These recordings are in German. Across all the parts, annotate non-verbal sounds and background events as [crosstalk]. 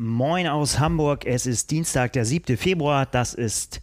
Moin aus Hamburg. Es ist Dienstag, der 7. Februar. Das ist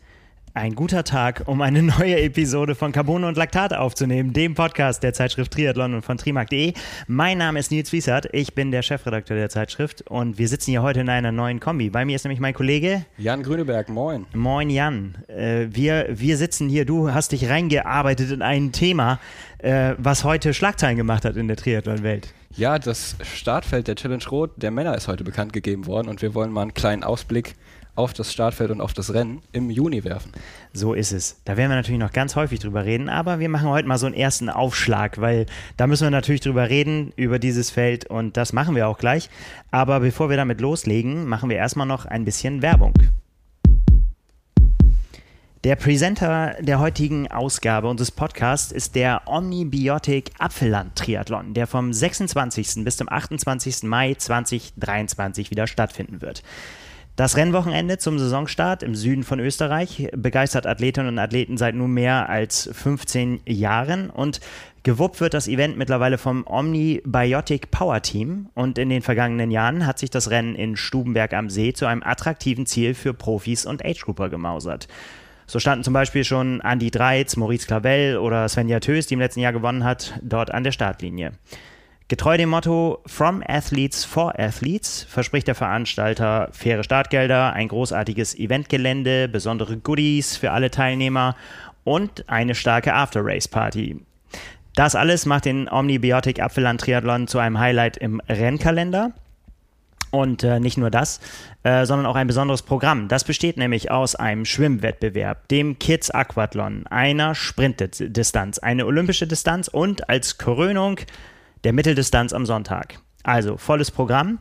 ein guter Tag, um eine [laughs] neue Episode von Carbone und Laktat aufzunehmen, dem Podcast der Zeitschrift Triathlon und von trimark.de. Mein Name ist Nils Wiesert, ich bin der Chefredakteur der Zeitschrift und wir sitzen hier heute in einer neuen Kombi. Bei mir ist nämlich mein Kollege Jan Grüneberg, moin. Moin Jan. Äh, wir, wir sitzen hier, du hast dich reingearbeitet in ein Thema, äh, was heute Schlagzeilen gemacht hat in der Triathlon-Welt. Ja, das Startfeld der Challenge Rot der Männer ist heute bekannt gegeben worden und wir wollen mal einen kleinen Ausblick auf das Startfeld und auf das Rennen im Juni werfen. So ist es. Da werden wir natürlich noch ganz häufig drüber reden, aber wir machen heute mal so einen ersten Aufschlag, weil da müssen wir natürlich drüber reden, über dieses Feld und das machen wir auch gleich. Aber bevor wir damit loslegen, machen wir erstmal noch ein bisschen Werbung. Der Presenter der heutigen Ausgabe unseres Podcasts ist der Omnibiotic Apfelland Triathlon, der vom 26. bis zum 28. Mai 2023 wieder stattfinden wird. Das Rennwochenende zum Saisonstart im Süden von Österreich begeistert Athletinnen und Athleten seit nunmehr als 15 Jahren und gewuppt wird das Event mittlerweile vom Omnibiotic Power Team und in den vergangenen Jahren hat sich das Rennen in Stubenberg am See zu einem attraktiven Ziel für Profis und Age-Grouper gemausert. So standen zum Beispiel schon Andy Dreiz, Maurice Clavel oder Svenja Tös, die im letzten Jahr gewonnen hat, dort an der Startlinie. Getreu dem Motto From Athletes for Athletes verspricht der Veranstalter faire Startgelder, ein großartiges Eventgelände, besondere Goodies für alle Teilnehmer und eine starke After-Race-Party. Das alles macht den Omnibiotic Apfelland Triathlon zu einem Highlight im Rennkalender. Und äh, nicht nur das, äh, sondern auch ein besonderes Programm. Das besteht nämlich aus einem Schwimmwettbewerb, dem Kids Aquathlon, einer Sprintdistanz, eine olympische Distanz und als Krönung der Mitteldistanz am Sonntag. Also volles Programm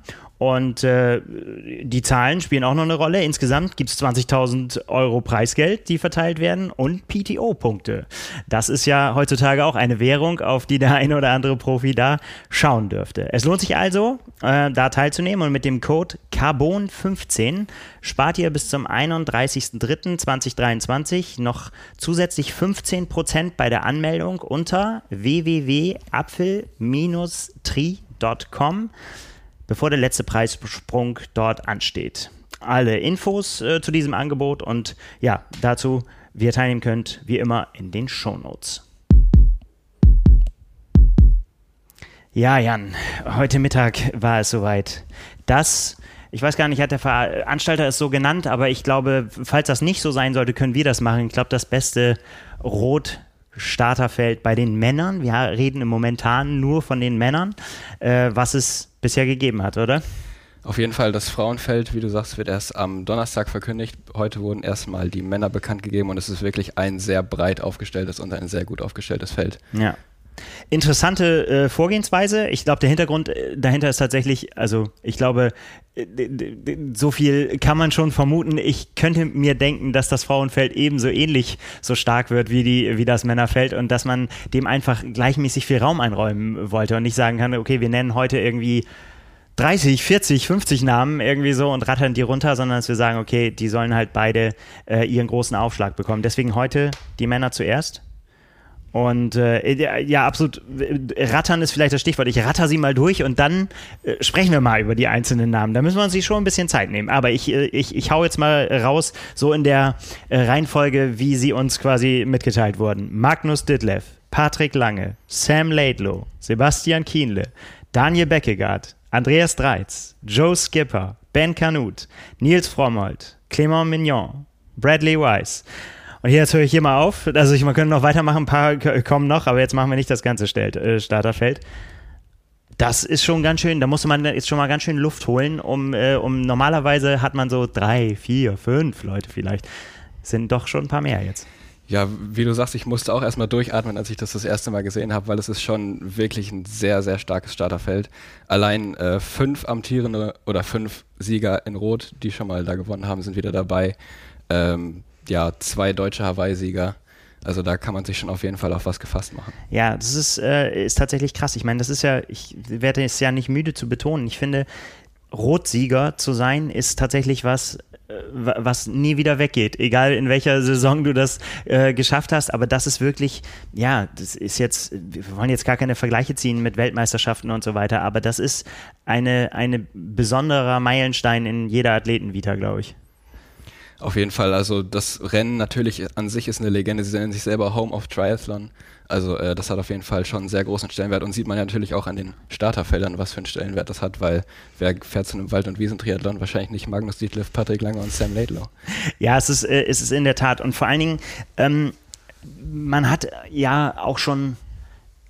und äh, die Zahlen spielen auch noch eine Rolle. Insgesamt gibt es 20.000 Euro Preisgeld, die verteilt werden und PTO-Punkte. Das ist ja heutzutage auch eine Währung, auf die der eine oder andere Profi da schauen dürfte. Es lohnt sich also, äh, da teilzunehmen und mit dem Code Carbon15 spart ihr bis zum 31.03.2023 noch zusätzlich 15% bei der Anmeldung unter www.apfel-tri.com bevor der letzte Preissprung dort ansteht. Alle Infos äh, zu diesem Angebot und ja, dazu, wie ihr teilnehmen könnt, wie immer in den Shownotes. Ja, Jan, heute Mittag war es soweit. Das, ich weiß gar nicht, hat der Veranstalter es so genannt, aber ich glaube, falls das nicht so sein sollte, können wir das machen. Ich glaube, das beste Rot Starterfeld bei den Männern. Wir reden momentan nur von den Männern, äh, was es bisher gegeben hat, oder? Auf jeden Fall, das Frauenfeld, wie du sagst, wird erst am Donnerstag verkündigt. Heute wurden erstmal die Männer bekannt gegeben und es ist wirklich ein sehr breit aufgestelltes und ein sehr gut aufgestelltes Feld. Ja. Interessante äh, Vorgehensweise. Ich glaube, der Hintergrund äh, dahinter ist tatsächlich, also ich glaube, äh, so viel kann man schon vermuten. Ich könnte mir denken, dass das Frauenfeld ebenso ähnlich so stark wird wie, die, wie das Männerfeld und dass man dem einfach gleichmäßig viel Raum einräumen wollte und nicht sagen kann, okay, wir nennen heute irgendwie 30, 40, 50 Namen irgendwie so und rattern die runter, sondern dass wir sagen, okay, die sollen halt beide äh, ihren großen Aufschlag bekommen. Deswegen heute die Männer zuerst. Und äh, ja, absolut, rattern ist vielleicht das Stichwort. Ich ratter sie mal durch und dann äh, sprechen wir mal über die einzelnen Namen. Da müssen wir uns schon ein bisschen Zeit nehmen. Aber ich, äh, ich, ich hau jetzt mal raus, so in der äh, Reihenfolge, wie sie uns quasi mitgeteilt wurden. Magnus Ditlev, Patrick Lange, Sam Laidlow, Sebastian Kienle, Daniel Beckegaard, Andreas Dreiz, Joe Skipper, Ben Canut, Nils Frommold, Clément Mignon, Bradley Weiss. Und jetzt höre ich hier mal auf. Also ich, man könnte noch weitermachen, ein paar kommen noch, aber jetzt machen wir nicht das ganze äh, Starterfeld. Das ist schon ganz schön, da musste man jetzt schon mal ganz schön Luft holen, um, äh, um normalerweise hat man so drei, vier, fünf Leute vielleicht. Sind doch schon ein paar mehr jetzt. Ja, wie du sagst, ich musste auch erstmal durchatmen, als ich das das erste Mal gesehen habe, weil es ist schon wirklich ein sehr, sehr starkes Starterfeld. Allein äh, fünf amtierende oder fünf Sieger in Rot, die schon mal da gewonnen haben, sind wieder dabei. Ähm, ja, zwei deutsche Hawaii-Sieger. Also da kann man sich schon auf jeden Fall auf was gefasst machen. Ja, das ist, äh, ist tatsächlich krass. Ich meine, das ist ja, ich werde es ja nicht müde zu betonen. Ich finde, Rotsieger zu sein, ist tatsächlich was, was nie wieder weggeht, egal in welcher Saison du das äh, geschafft hast. Aber das ist wirklich, ja, das ist jetzt, wir wollen jetzt gar keine Vergleiche ziehen mit Weltmeisterschaften und so weiter, aber das ist eine, eine besonderer Meilenstein in jeder Athletenvita, glaube ich. Auf jeden Fall, also das Rennen natürlich an sich ist eine Legende. Sie nennen sich selber Home of Triathlon. Also äh, das hat auf jeden Fall schon einen sehr großen Stellenwert und sieht man ja natürlich auch an den Starterfeldern, was für einen Stellenwert das hat, weil wer fährt zu einem Wald- und Wiesentriathlon? Wahrscheinlich nicht Magnus Dietliff, Patrick Lange und Sam Laidlow. Ja, es ist, äh, es ist in der Tat und vor allen Dingen, ähm, man hat ja auch schon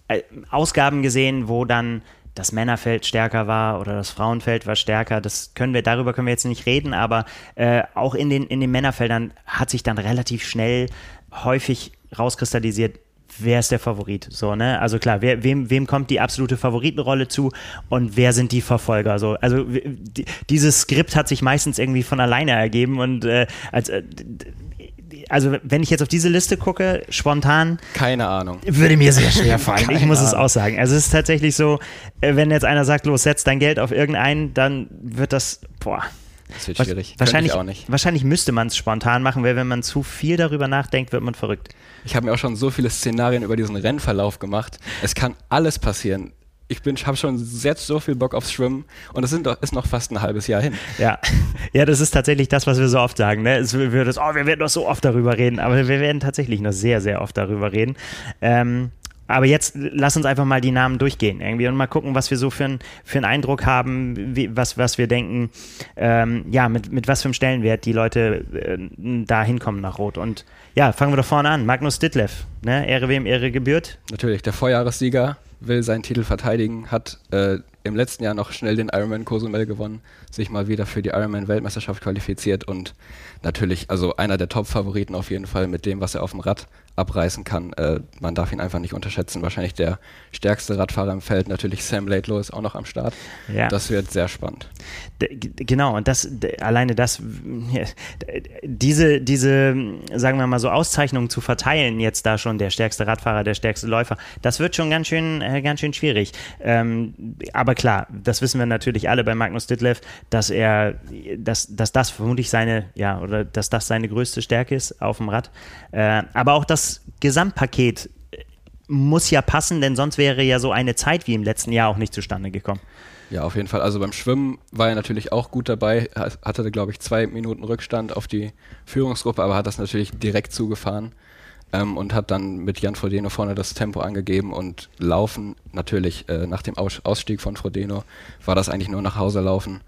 äh, Ausgaben gesehen, wo dann das Männerfeld stärker war oder das Frauenfeld war stärker. Das können wir, darüber können wir jetzt nicht reden, aber äh, auch in den, in den Männerfeldern hat sich dann relativ schnell häufig rauskristallisiert, wer ist der Favorit? So, ne? Also klar, wer, wem, wem kommt die absolute Favoritenrolle zu und wer sind die Verfolger? So, also die, dieses Skript hat sich meistens irgendwie von alleine ergeben und äh, als äh, also wenn ich jetzt auf diese Liste gucke, spontan. Keine Ahnung. Würde mir sehr schwer [laughs] fallen. ich muss Ahnung. es auch sagen. Also es ist tatsächlich so, äh, wenn jetzt einer sagt, los, setz dein Geld auf irgendeinen, dann wird das, boah. Das wird schwierig. Wahrscheinlich, auch nicht. wahrscheinlich müsste man es spontan machen, weil wenn man zu viel darüber nachdenkt, wird man verrückt. Ich habe mir auch schon so viele Szenarien über diesen Rennverlauf gemacht. Es kann alles passieren ich bin, habe schon jetzt so viel Bock aufs Schwimmen und es sind, ist noch fast ein halbes Jahr hin. Ja, ja, das ist tatsächlich das, was wir so oft sagen. Ne? Es wird, oh, wir werden noch so oft darüber reden, aber wir werden tatsächlich noch sehr, sehr oft darüber reden. Ähm, aber jetzt lass uns einfach mal die Namen durchgehen irgendwie und mal gucken, was wir so für, ein, für einen Eindruck haben, wie, was, was wir denken, ähm, ja, mit, mit was für einem Stellenwert die Leute äh, da hinkommen nach Rot. Und ja, fangen wir doch vorne an. Magnus Ditlev, ne? Ehre wem Ehre gebührt. Natürlich, der Vorjahressieger will seinen Titel verteidigen, hat äh, im letzten Jahr noch schnell den Ironman Cozumel gewonnen, sich mal wieder für die Ironman Weltmeisterschaft qualifiziert und natürlich, also einer der Top-Favoriten auf jeden Fall mit dem, was er auf dem Rad abreißen kann. Äh, man darf ihn einfach nicht unterschätzen. Wahrscheinlich der stärkste Radfahrer im Feld. Natürlich Sam Laidlow ist auch noch am Start. Ja. Das wird sehr spannend. D genau, und das alleine das, diese, diese, sagen wir mal so, Auszeichnungen zu verteilen, jetzt da schon der stärkste Radfahrer, der stärkste Läufer, das wird schon ganz schön, äh, ganz schön schwierig. Ähm, aber klar, das wissen wir natürlich alle bei Magnus Ditlev, dass er, dass, dass das vermutlich seine, ja, oder dass das seine größte Stärke ist auf dem Rad. Äh, aber auch das das Gesamtpaket muss ja passen, denn sonst wäre ja so eine Zeit wie im letzten Jahr auch nicht zustande gekommen. Ja, auf jeden Fall. Also beim Schwimmen war er natürlich auch gut dabei, hatte, glaube ich, zwei Minuten Rückstand auf die Führungsgruppe, aber hat das natürlich direkt zugefahren ähm, und hat dann mit Jan Frodeno vorne das Tempo angegeben und Laufen natürlich äh, nach dem Ausstieg von Frodeno war das eigentlich nur nach Hause laufen.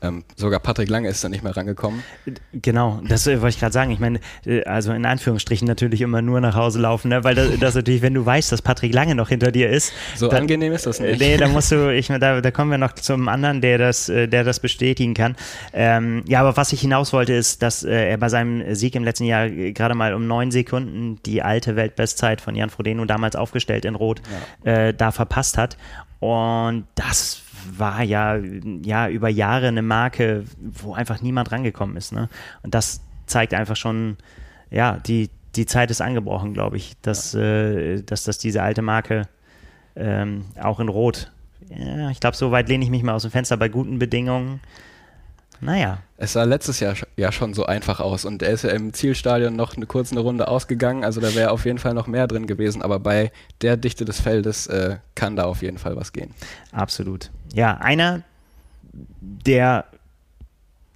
Ähm, sogar Patrick Lange ist da nicht mehr rangekommen. Genau, das äh, wollte ich gerade sagen. Ich meine, äh, also in Anführungsstrichen natürlich immer nur nach Hause laufen, ne? weil das, das, natürlich, wenn du weißt, dass Patrick Lange noch hinter dir ist. So dann, angenehm ist das nicht. Nee, da musst du, [laughs] ich meine, da, da, kommen wir noch zum anderen, der das, äh, der das bestätigen kann. Ähm, ja, aber was ich hinaus wollte, ist, dass äh, er bei seinem Sieg im letzten Jahr gerade mal um neun Sekunden die alte Weltbestzeit von Jan Frodeno damals aufgestellt in Rot ja. äh, da verpasst hat. Und das war ja, ja über Jahre eine Marke, wo einfach niemand rangekommen ist. Ne? Und das zeigt einfach schon, ja, die, die Zeit ist angebrochen, glaube ich, dass, ja. äh, dass, dass diese alte Marke ähm, auch in Rot, ja, ich glaube, so weit lehne ich mich mal aus dem Fenster bei guten Bedingungen naja. Es sah letztes Jahr ja schon so einfach aus und er ist ja im Zielstadion noch eine kurze Runde ausgegangen, also da wäre auf jeden Fall noch mehr drin gewesen, aber bei der Dichte des Feldes äh, kann da auf jeden Fall was gehen. Absolut. Ja, einer, der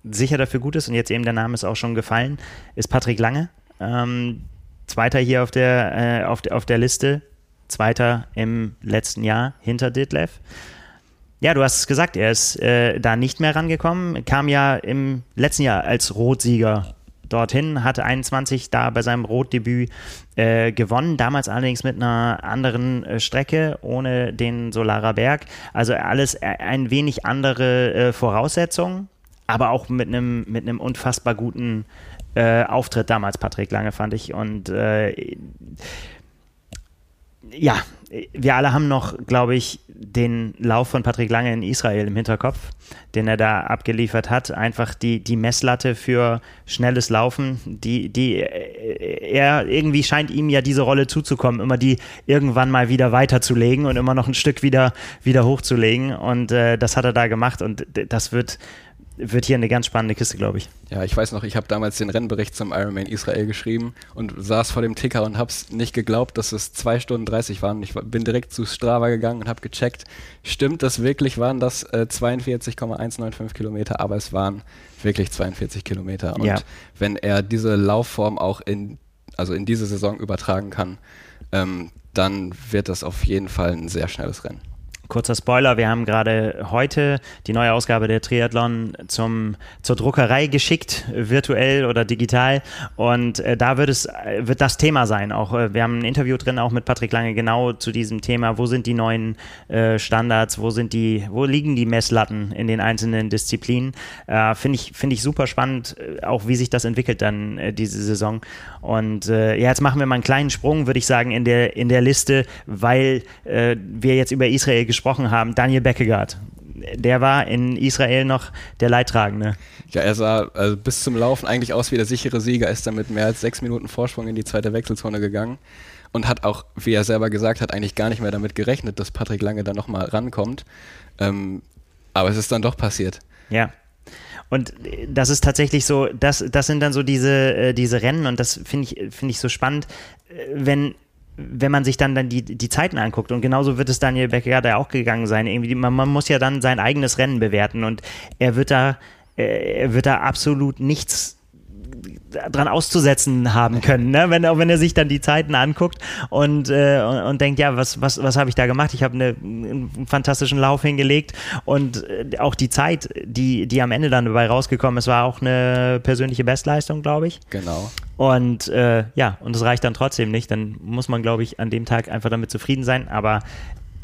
sicher dafür gut ist und jetzt eben der Name ist auch schon gefallen, ist Patrick Lange. Ähm, Zweiter hier auf der, äh, auf, auf der Liste, Zweiter im letzten Jahr hinter Ditlev. Ja, du hast es gesagt, er ist äh, da nicht mehr rangekommen, kam ja im letzten Jahr als Rotsieger dorthin, hatte 21 da bei seinem Rotdebüt äh, gewonnen, damals allerdings mit einer anderen äh, Strecke, ohne den Solarer Berg. Also alles äh, ein wenig andere äh, Voraussetzungen, aber auch mit einem mit einem unfassbar guten äh, Auftritt damals, Patrick Lange, fand ich. Und äh, ja, wir alle haben noch, glaube ich, den Lauf von Patrick Lange in Israel im Hinterkopf, den er da abgeliefert hat. Einfach die, die Messlatte für schnelles Laufen, die, die er irgendwie scheint ihm ja diese Rolle zuzukommen, immer die irgendwann mal wieder weiterzulegen und immer noch ein Stück wieder, wieder hochzulegen. Und äh, das hat er da gemacht und das wird wird hier eine ganz spannende Kiste, glaube ich. Ja, ich weiß noch, ich habe damals den Rennbericht zum Ironman Israel geschrieben und saß vor dem Ticker und habe es nicht geglaubt, dass es 2 Stunden 30 waren. Ich bin direkt zu Strava gegangen und habe gecheckt, stimmt das wirklich, waren das äh, 42,195 Kilometer, aber es waren wirklich 42 Kilometer. Und Ja. wenn er diese Laufform auch in, also in diese Saison übertragen kann, ähm, dann wird das auf jeden Fall ein sehr schnelles Rennen. Kurzer Spoiler, wir haben gerade heute die neue Ausgabe der Triathlon zum, zur Druckerei geschickt, virtuell oder digital. Und äh, da wird es äh, wird das Thema sein. Auch äh, wir haben ein Interview drin, auch mit Patrick Lange, genau zu diesem Thema. Wo sind die neuen äh, Standards? Wo sind die, wo liegen die Messlatten in den einzelnen Disziplinen? Äh, Finde ich, finde ich super spannend, äh, auch wie sich das entwickelt dann diese Saison. Und ja, jetzt machen wir mal einen kleinen Sprung, würde ich sagen, in der, in der Liste, weil wir jetzt über Israel gesprochen haben. Daniel Beckegaard, der war in Israel noch der Leidtragende. Ja, er sah also bis zum Laufen eigentlich aus wie der sichere Sieger, ist dann mit mehr als sechs Minuten Vorsprung in die zweite Wechselzone gegangen und hat auch, wie er selber gesagt hat, eigentlich gar nicht mehr damit gerechnet, dass Patrick Lange dann nochmal rankommt. Ähm, aber es ist dann doch passiert. Ja. Und das ist tatsächlich so, das, das sind dann so diese, äh, diese Rennen und das finde ich, finde ich so spannend, äh, wenn, wenn man sich dann, dann die, die Zeiten anguckt. Und genauso wird es Daniel Becker ja auch gegangen sein. Irgendwie, man, man muss ja dann sein eigenes Rennen bewerten und er wird da, äh, er wird da absolut nichts dran auszusetzen haben können, ne? wenn, wenn er sich dann die Zeiten anguckt und, äh, und, und denkt, ja, was, was, was habe ich da gemacht? Ich habe eine, einen fantastischen Lauf hingelegt und äh, auch die Zeit, die, die am Ende dann dabei rausgekommen ist, war auch eine persönliche Bestleistung, glaube ich. Genau. Und äh, ja, und es reicht dann trotzdem nicht. Dann muss man, glaube ich, an dem Tag einfach damit zufrieden sein. Aber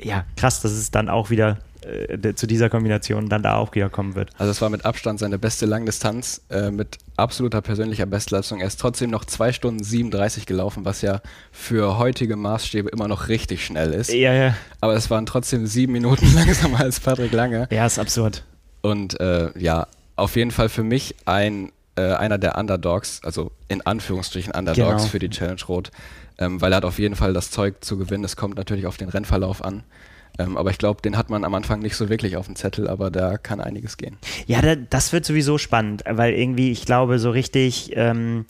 ja, krass, dass es dann auch wieder äh, zu dieser Kombination dann da auch wieder kommen wird. Also es war mit Abstand seine beste Langdistanz äh, mit absoluter persönlicher Bestleistung. Er ist trotzdem noch 2 Stunden 37 gelaufen, was ja für heutige Maßstäbe immer noch richtig schnell ist. Ja, ja. Aber es waren trotzdem sieben Minuten [laughs] langsamer als Patrick Lange. Ja, ist absurd. Und äh, ja, auf jeden Fall für mich ein, äh, einer der Underdogs, also in Anführungsstrichen Underdogs Genau. für die Challenge Rot, ähm, weil er hat auf jeden Fall das Zeug zu gewinnen. Es kommt natürlich auf den Rennverlauf an. Ähm, aber ich glaube, den hat man am Anfang nicht so wirklich auf dem Zettel, aber da kann einiges gehen. Ja, da, das wird sowieso spannend, weil irgendwie, ich glaube, so richtig ähm,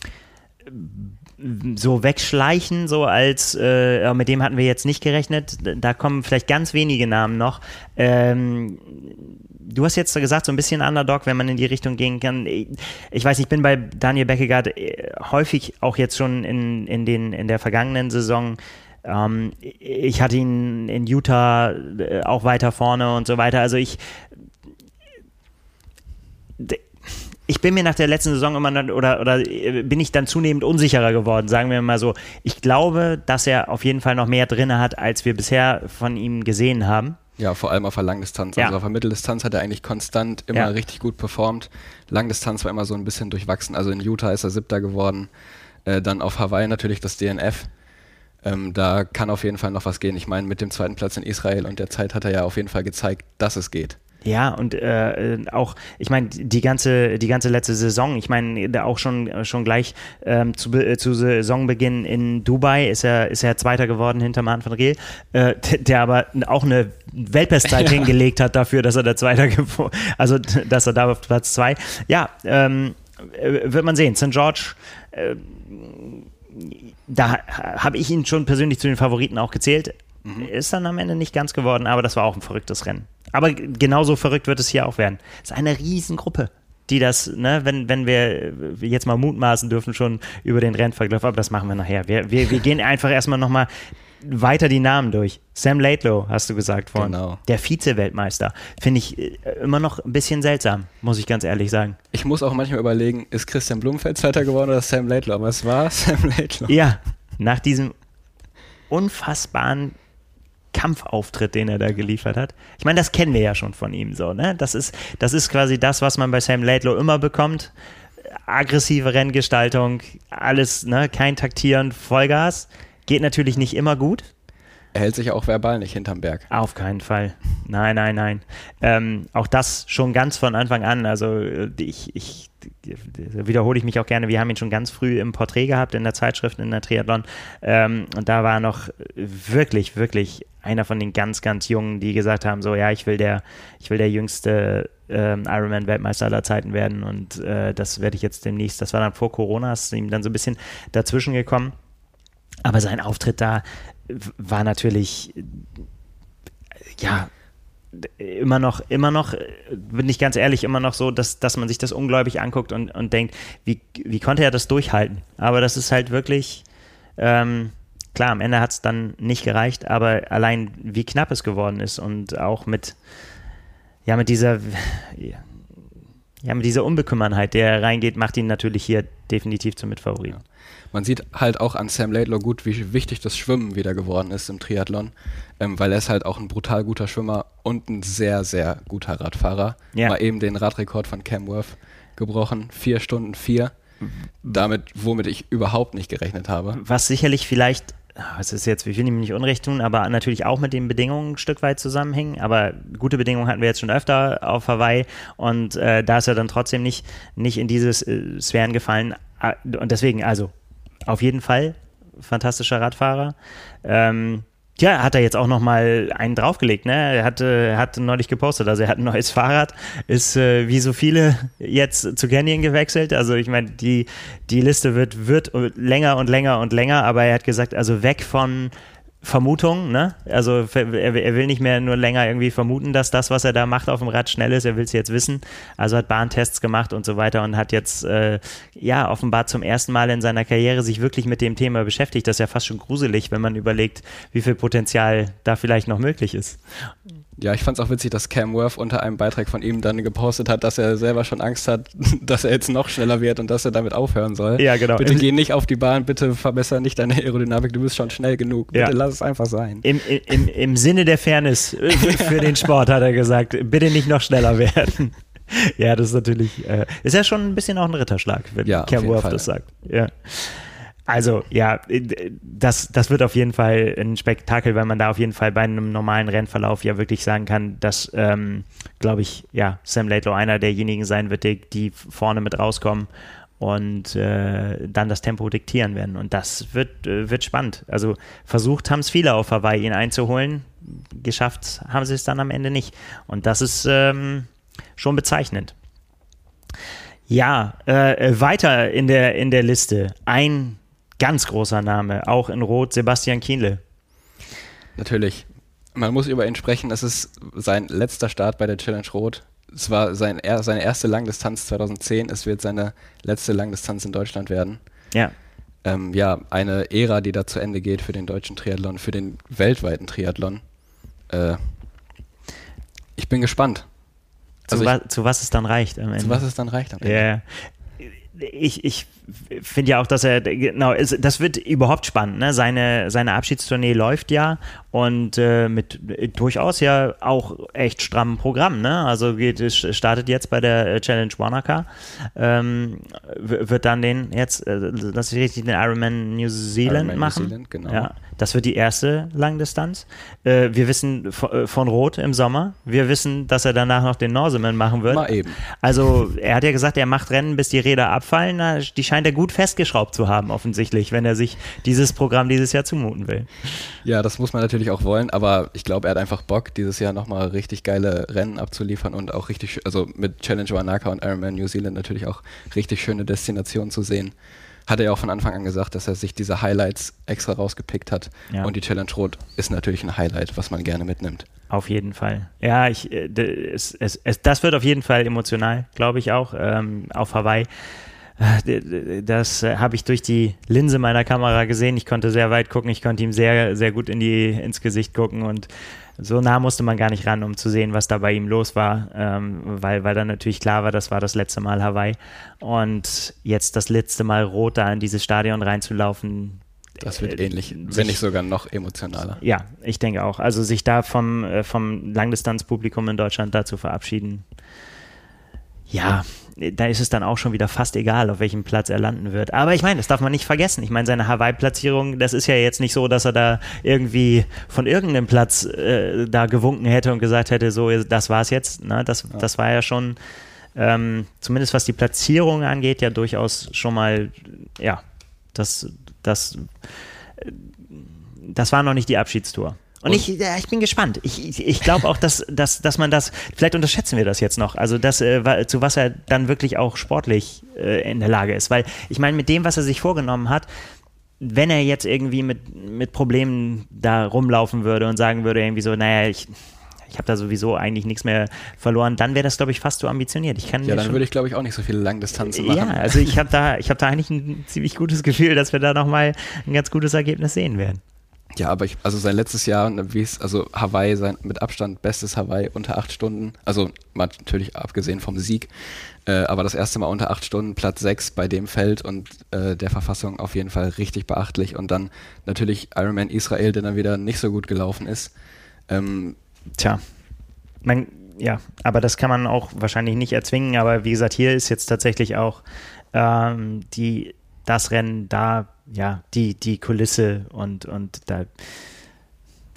so wegschleichen, so als, äh, mit dem hatten wir jetzt nicht gerechnet. Da kommen vielleicht ganz wenige Namen noch. Ähm, du hast jetzt gesagt, so ein bisschen Underdog, wenn man in die Richtung gehen kann. Ich weiß, ich bin bei Daniel Beckegaard äh, häufig auch jetzt schon in, in, den, in der vergangenen Saison ähm, ich hatte ihn in Utah äh, auch weiter vorne und so weiter. Also ich, ich bin mir nach der letzten Saison immer oder, oder äh, bin ich dann zunehmend unsicherer geworden, sagen wir mal so. Ich glaube, dass er auf jeden Fall noch mehr drin hat, als wir bisher von ihm gesehen haben. Ja, vor allem auf der Langdistanz. Ja. Also auf der Mitteldistanz hat er eigentlich konstant immer Ja. richtig gut performt. Langdistanz war immer so ein bisschen durchwachsen. Also in Utah ist er Siebter geworden. Äh, dann auf Hawaii natürlich das DNF. Ähm, da kann auf jeden Fall noch was gehen. Ich meine, mit dem zweiten Platz in Israel und der Zeit hat er ja auf jeden Fall gezeigt, dass es geht. Ja, und äh, äh, auch, ich meine, die ganze, die ganze letzte Saison, ich meine, da auch schon, äh, schon gleich ähm, zu, äh, zu Saisonbeginn in Dubai ist er, ist er Zweiter geworden hinter Mann van Riel, äh, der, aber auch eine Weltbestzeit [laughs] hingelegt hat dafür, dass er der Zweiter geworden, also dass er da auf Platz zwei. Ja, ähm, äh, wird man sehen. St. George, da habe ich ihn schon persönlich zu den Favoriten auch gezählt. Ist dann am Ende nicht ganz geworden, aber das war auch ein verrücktes Rennen. Aber genauso verrückt wird es hier auch werden. Es ist eine Riesengruppe, die das, ne, wenn, wenn wir jetzt mal mutmaßen dürfen, schon über den Rennverlauf, aber das machen wir nachher. Wir, wir, wir gehen einfach erstmal nochmal weiter die Namen durch. Sam Laidlow, hast du gesagt vorhin. Genau. Der Vize-Weltmeister. Finde ich äh, immer noch ein bisschen seltsam, muss ich ganz ehrlich sagen. Ich muss auch manchmal überlegen, ist Christian Blumenfeld Zweiter geworden oder Sam Laidlaw? Aber es war [laughs] Sam Laidlaw. Ja, nach diesem unfassbaren Kampfauftritt, den er da geliefert hat. Ich meine, das kennen wir ja schon von ihm so, ne? Das ist, das ist quasi das, was man bei Sam Laidlow immer bekommt. Aggressive Renngestaltung, alles, ne? Kein Taktieren, Vollgas. Geht natürlich nicht immer gut. Er hält sich auch verbal nicht hinterm Berg. Auf keinen Fall. Nein, nein, nein. Ähm, auch das schon ganz von Anfang an. Also äh, ich, ich wiederhole ich mich auch gerne. Wir haben ihn schon ganz früh im Porträt gehabt, in der Zeitschrift, in der Triathlon. Ähm, und da war noch wirklich, wirklich einer von den ganz, ganz Jungen, die gesagt haben: so, ja, ich will der, ich will der jüngste ähm, Ironman-Weltmeister aller Zeiten werden und äh, das werde ich jetzt demnächst, das war dann vor Corona, ist ihm dann so ein bisschen dazwischen gekommen. Aber sein Auftritt da war natürlich, ja, immer noch, immer noch, bin ich ganz ehrlich, immer noch so, dass, dass man sich das ungläubig anguckt und, und denkt, wie, wie konnte er das durchhalten? Aber das ist halt wirklich, ähm, klar, am Ende hat es dann nicht gereicht, aber allein wie knapp es geworden ist und auch mit, ja, mit dieser, ja, mit dieser Unbekümmernheit, der reingeht, macht ihn natürlich hier definitiv zum Mitfavoriten. Ja. Man sieht halt auch an Sam Laidlaw gut, wie wichtig das Schwimmen wieder geworden ist im Triathlon, ähm, weil er ist halt auch ein brutal guter Schwimmer und ein sehr, sehr guter Radfahrer. Ja. Mal eben den Radrekord von Cam Worth gebrochen, vier Stunden vier. Damit, womit ich überhaupt nicht gerechnet habe. Was sicherlich vielleicht es ist jetzt, ich will ihm nicht Unrecht tun, aber natürlich auch mit den Bedingungen ein Stück weit zusammenhängen. Aber gute Bedingungen hatten wir jetzt schon öfter auf Hawaii und äh, da ist er dann trotzdem nicht, nicht in diese äh, Sphären gefallen. Ah, und deswegen, also auf jeden Fall fantastischer Radfahrer. Ähm, ja, hat er jetzt auch noch mal einen draufgelegt, ne? Er hatte, hat neulich gepostet, also er hat ein neues Fahrrad, ist äh, wie so viele jetzt zu Canyon gewechselt. Also ich meine, die, die Liste wird, wird länger und länger und länger, aber er hat gesagt, also weg von Vermutung, ne? Also er, will nicht mehr nur länger irgendwie vermuten, dass das, was er da macht auf dem Rad schnell ist, er will es jetzt wissen. Also hat Bahntests gemacht und so weiter und hat jetzt äh, ja offenbar zum ersten Mal in seiner Karriere sich wirklich mit dem Thema beschäftigt. Das ist ja fast schon gruselig, wenn man überlegt, wie viel Potenzial da vielleicht noch möglich ist. Ja, ich fand es auch witzig, dass Cam Worth unter einem Beitrag von ihm dann gepostet hat, dass er selber schon Angst hat, [laughs] dass er jetzt noch schneller wird und dass er damit aufhören soll. Ja, genau. Bitte Im geh nicht auf die Bahn, bitte verbessere nicht deine Aerodynamik, du bist schon schnell genug. Bitte ja. lass es einfach sein. Im, im, Im Sinne der Fairness [laughs] für den Sport hat er gesagt, bitte nicht noch schneller werden. ja, das ist natürlich, äh, ist ja schon ein bisschen auch ein Ritterschlag, wenn ja, Cam Worth das sagt. Ja. Also ja, das, das wird auf jeden Fall ein Spektakel, weil man da auf jeden Fall bei einem normalen Rennverlauf ja wirklich sagen kann, dass, ähm, glaube ich, ja, Sam Laidlaw einer derjenigen sein wird, die, die vorne mit rauskommen und äh, dann das Tempo diktieren werden. Und das wird, äh, wird spannend. Also versucht haben es viele auf Hawaii, ihn einzuholen. Geschafft haben sie es dann am Ende nicht. Und das ist ähm, schon bezeichnend. Ja, äh, weiter in der, in der Liste. Ein Ganz großer Name, auch in Rot, Sebastian Kienle. Natürlich. Man muss über ihn sprechen. Es ist sein letzter Start bei der Challenge Rot. Es war sein, seine erste Langdistanz 2010. Es wird seine letzte Langdistanz in Deutschland werden. Ja. Ähm, ja, eine Ära, die da zu Ende geht für den deutschen Triathlon, für den weltweiten Triathlon. Äh, ich bin gespannt. Zu, also wa zu, was es dann reicht am Ende. Zu was es dann reicht am Ende. Yeah ich, ich finde ja auch, dass er, genau, das wird überhaupt spannend. Ne? Seine, seine Abschiedstournee läuft ja und äh, mit durchaus ja auch echt strammem Programm. Ne? Also geht, startet jetzt bei der Challenge Wanaka, ähm, wird dann den jetzt, äh, lass ich richtig, den Ironman New Zealand Ironman machen. New Zealand, genau. Ja, das wird die erste Langdistanz. Äh, wir wissen von, äh, von Roth im Sommer. Wir wissen, dass er danach noch den Norseman machen wird. Mal eben. Also er hat ja gesagt, er macht Rennen, bis die Räder abfallen. Die scheint er gut festgeschraubt zu haben, offensichtlich, wenn er sich dieses Programm dieses Jahr zumuten will. Ja, das muss man natürlich natürlich auch wollen, aber ich glaube, er hat einfach Bock, dieses Jahr nochmal richtig geile Rennen abzuliefern und auch richtig, also mit Challenge Wanaka und Ironman New Zealand natürlich auch richtig schöne Destinationen zu sehen. Hat er ja auch von Anfang an gesagt, dass er sich diese Highlights extra rausgepickt hat. Ja. Und die Challenge Rot ist natürlich ein Highlight, was man gerne mitnimmt. Auf jeden Fall. Ja, ich, äh, es, es, es, das wird auf jeden Fall emotional, glaube ich auch, ähm, auf Hawaii. Das äh, habe ich durch die Linse meiner Kamera gesehen. Ich konnte sehr weit gucken, ich konnte ihm sehr, sehr gut in die, ins Gesicht gucken und so nah musste man gar nicht ran, um zu sehen, was da bei ihm los war, ähm, weil, weil dann natürlich klar war, das war das letzte Mal Hawaii. Und jetzt das letzte Mal rot da in dieses Stadion reinzulaufen. Das wird äh, ähnlich, wenn nicht sogar noch emotionaler. Ja, ich denke auch. Also sich da vom, äh, vom Langdistanzpublikum in Deutschland da zu verabschieden, ja, da ist es dann auch schon wieder fast egal, auf welchem Platz er landen wird. Aber ich meine, das darf man nicht vergessen. Ich meine, seine Hawaii-Platzierung, das ist ja jetzt nicht so, dass er da irgendwie von irgendeinem Platz äh, da gewunken hätte und gesagt hätte, so, das war's jetzt. Ne? Das, ja. das war ja schon, ähm, zumindest was die Platzierung angeht, ja durchaus schon mal, ja, das, das, das war noch nicht die Abschiedstour. Und, und ich, ja, ich bin gespannt. Ich, ich, ich glaube auch, dass, dass, dass man das, vielleicht unterschätzen wir das jetzt noch, also das, äh, zu was er dann wirklich auch sportlich äh, in der Lage ist. Weil ich meine, mit dem, was er sich vorgenommen hat, wenn er jetzt irgendwie mit, mit Problemen da rumlaufen würde und sagen würde, irgendwie so, naja, ich, ich habe da sowieso eigentlich nichts mehr verloren, dann wäre das, glaube ich, fast so ambitioniert. Ich kann ja, dann würde ich, glaube ich, auch nicht so viele Langdistanzen machen. Ja, also ich habe [laughs] da, hab da eigentlich ein ziemlich gutes Gefühl, dass wir da nochmal ein ganz gutes Ergebnis sehen werden. Ja, aber ich, also sein letztes Jahr, ne, wie es, also Hawaii, sein mit Abstand bestes Hawaii unter acht Stunden, also natürlich abgesehen vom Sieg, äh, aber das erste Mal unter acht Stunden, Platz sechs bei dem Feld und äh, der Verfassung auf jeden Fall richtig beachtlich. Und dann natürlich Ironman Israel, der dann wieder nicht so gut gelaufen ist. Ähm, Tja, man, ja, aber das kann man auch wahrscheinlich nicht erzwingen, aber wie gesagt, hier ist jetzt tatsächlich auch ähm, die, das Rennen da ja, die, die Kulisse und, und da,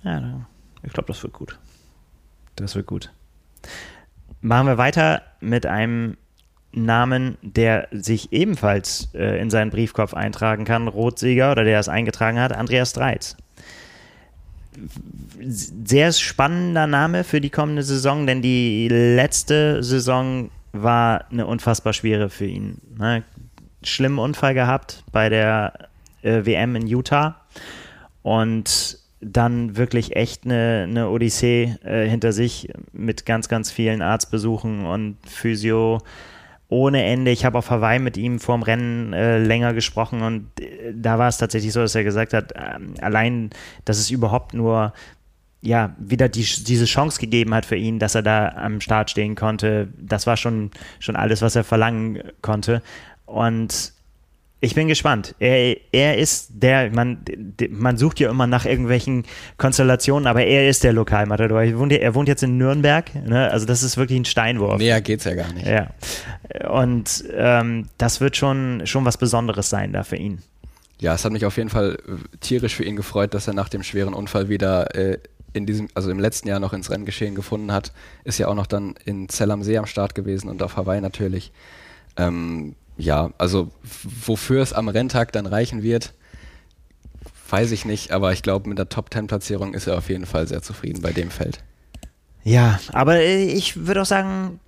ja, ich glaube, das wird gut. Das wird gut. Machen wir weiter mit einem Namen, der sich ebenfalls äh, in seinen Briefkopf eintragen kann, Rotsieger oder der es eingetragen hat, Andreas Dreitz. Sehr spannender Name für die kommende Saison, denn die letzte Saison war eine unfassbar schwere für ihn. Ne? Schlimmen Unfall gehabt bei der äh, WM in Utah und dann wirklich echt eine, eine Odyssee äh, hinter sich mit ganz, ganz vielen Arztbesuchen und Physio ohne Ende. Ich habe auf Hawaii mit ihm vorm Rennen äh, länger gesprochen und äh, da war es tatsächlich so, dass er gesagt hat, ähm, allein, dass es überhaupt nur ja, wieder die, diese Chance gegeben hat für ihn, dass er da am Start stehen konnte. Das war schon, schon alles, was er verlangen konnte. Und ich bin gespannt. Er, er ist der, man, man sucht ja immer nach irgendwelchen Konstellationen, aber er ist der Lokalmatador. Er wohnt, er wohnt jetzt in Nürnberg, ne? also das ist wirklich ein Steinwurf. Näher geht's ja gar nicht. Ja. Und ähm, das wird schon, schon was Besonderes sein da für ihn. Ja, es hat mich auf jeden Fall äh, tierisch für ihn gefreut, dass er nach dem schweren Unfall wieder äh, in diesem, also im letzten Jahr noch ins Renngeschehen gefunden hat. Ist ja auch noch dann in Zell am See am Start gewesen und auf Hawaii natürlich. Ähm, ja, also wofür es am Renntag dann reichen wird, weiß ich nicht, aber ich glaube, mit der Top-10-Platzierung ist er auf jeden Fall sehr zufrieden bei dem Feld. Ja, aber äh, ich würde auch sagen,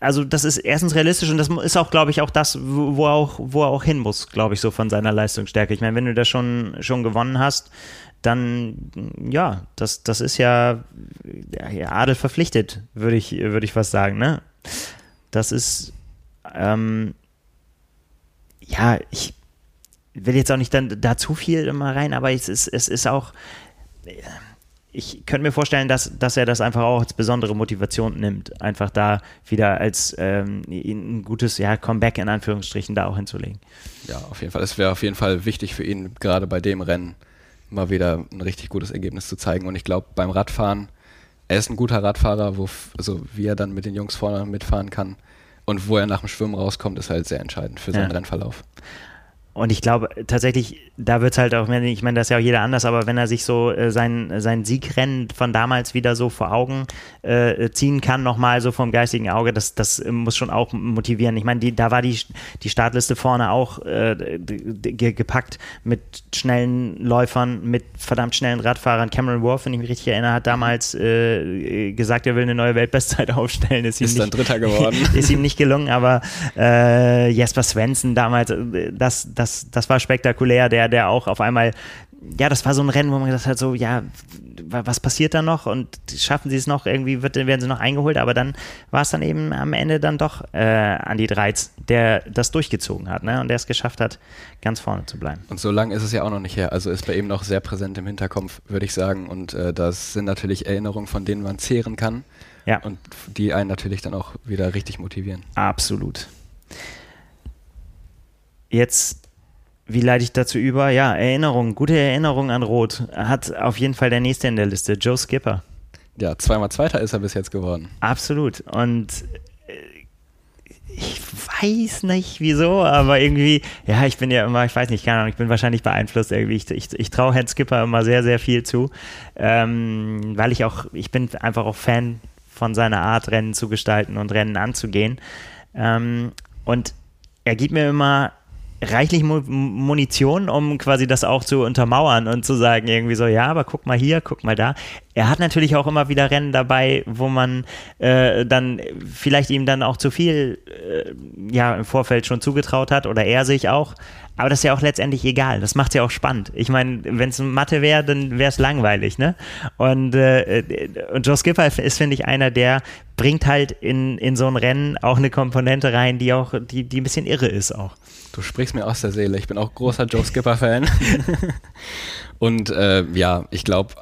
also das ist erstens realistisch und das ist auch, glaube ich, auch das, wo er auch, wo er auch hin muss, glaube ich, so von seiner Leistungsstärke. Ich meine, wenn du das schon, schon gewonnen hast, dann ja, das, das ist ja, ja Adel verpflichtet, würde ich, würde ich fast sagen, ne? Das ist ähm, ja, ich will jetzt auch nicht dann da zu viel immer rein, aber es ist, es ist auch, ich könnte mir vorstellen, dass, dass er das einfach auch als besondere Motivation nimmt, einfach da wieder als ähm, ein gutes ja, Comeback in Anführungsstrichen da auch hinzulegen. Ja, auf jeden Fall. Es wäre auf jeden Fall wichtig für ihn, gerade bei dem Rennen mal wieder ein richtig gutes Ergebnis zu zeigen. Und ich glaube, beim Radfahren, er ist ein guter Radfahrer, wo, also wie er dann mit den Jungs vorne mitfahren kann, und wo er nach dem Schwimmen rauskommt, ist halt sehr entscheidend für seinen ja. Rennverlauf. Und ich glaube tatsächlich, da wird es halt auch, ich meine, das ist ja auch jeder anders, aber wenn er sich so äh, sein, sein Siegrennen von damals wieder so vor Augen äh, ziehen kann, nochmal so vom geistigen Auge, das, das muss schon auch motivieren. Ich meine, die, da war die, die Startliste vorne auch äh, gepackt mit schnellen Läufern, mit verdammt schnellen Radfahrern. Cameron Worth, wenn ich mich richtig erinnere, hat damals äh, gesagt, er will eine neue Weltbestzeit [laughs] aufstellen. Ist, ihm ist nicht, dann Dritter geworden. [laughs] ist ihm nicht gelungen, aber äh, Jesper Svensson damals, äh, das, das das, das war spektakulär, der, der auch auf einmal, ja, das war so ein Rennen, wo man gesagt hat, so, ja, was passiert da noch und schaffen sie es noch, irgendwie wird, werden sie noch eingeholt, aber dann war es dann eben am Ende dann doch äh, Andy Dreiz, der das durchgezogen hat ne? und der es geschafft hat, ganz vorne zu bleiben. Und so lange ist es ja auch noch nicht her, also ist bei ihm noch sehr präsent im Hinterkopf, würde ich sagen und äh, das sind natürlich Erinnerungen, von denen man zehren kann ja. und die einen natürlich dann auch wieder richtig motivieren. Absolut. Jetzt wie leite ich dazu über? Ja, Erinnerung, gute Erinnerung an Rot. Hat auf jeden Fall der nächste in der Liste, Joe Skipper. Ja, zweimal Zweiter ist er bis jetzt geworden. Absolut. Und äh, ich weiß nicht wieso, aber irgendwie, ja, ich bin ja immer, ich weiß nicht, keine Ahnung, ich bin wahrscheinlich beeinflusst irgendwie. Ich, ich, ich traue Herrn Skipper immer sehr, sehr viel zu, ähm, weil ich auch, ich bin einfach auch Fan von seiner Art, Rennen zu gestalten und Rennen anzugehen. Ähm, und er gibt mir immer reichlich Munition, um quasi das auch zu untermauern und zu sagen, irgendwie so, ja, aber guck mal hier, guck mal da. Er hat natürlich auch immer wieder Rennen dabei, wo man äh, dann vielleicht ihm dann auch zu viel äh, ja, im Vorfeld schon zugetraut hat oder er sich auch. Aber das ist ja auch letztendlich egal. Das macht es ja auch spannend. Ich meine, wenn es Mathe wäre, dann wäre es langweilig, ne? Und, äh, und Joe Skipper ist, finde ich, einer, der bringt halt in, in so ein Rennen auch eine Komponente rein, die auch, die, die ein bisschen irre ist auch. Du sprichst mir aus der Seele. Ich bin auch großer Joe Skipper-Fan. [laughs] und äh, ja, ich glaube,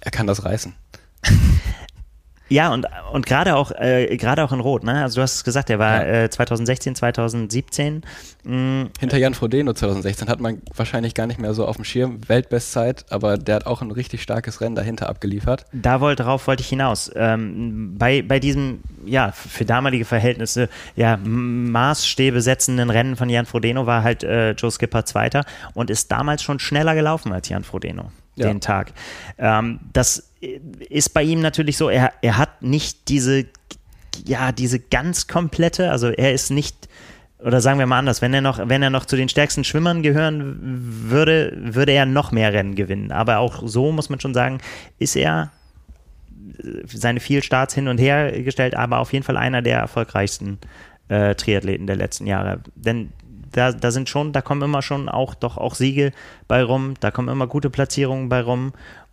er kann das reißen. [laughs] Ja, und, und gerade auch, äh, gerade auch in Rot, ne? Also du hast es gesagt, er war ja. äh, 2016, 2017. Mh, Hinter Jan Frodeno 2016 hat man wahrscheinlich gar nicht mehr so auf dem Schirm. Weltbestzeit, aber der hat auch ein richtig starkes Rennen dahinter abgeliefert. Da wollte, darauf wollte ich hinaus. Ähm, bei, bei diesem, ja, für damalige Verhältnisse, ja, Maßstäbe setzenden Rennen von Jan Frodeno war halt äh, Joe Skipper Zweiter und ist damals schon schneller gelaufen als Jan Frodeno ja. den Tag. Ähm, das ist bei ihm natürlich so, er, er hat nicht diese, ja, diese ganz komplette, also er ist nicht, oder sagen wir mal anders, wenn er noch, wenn er noch zu den stärksten Schwimmern gehören würde, würde er noch mehr Rennen gewinnen. Aber auch so muss man schon sagen, ist er seine viel Starts hin und her gestellt, aber auf jeden Fall einer der erfolgreichsten äh, Triathleten der letzten Jahre. Denn da, da sind schon, da kommen immer schon auch doch auch Siege bei rum, da kommen immer gute Platzierungen bei rum.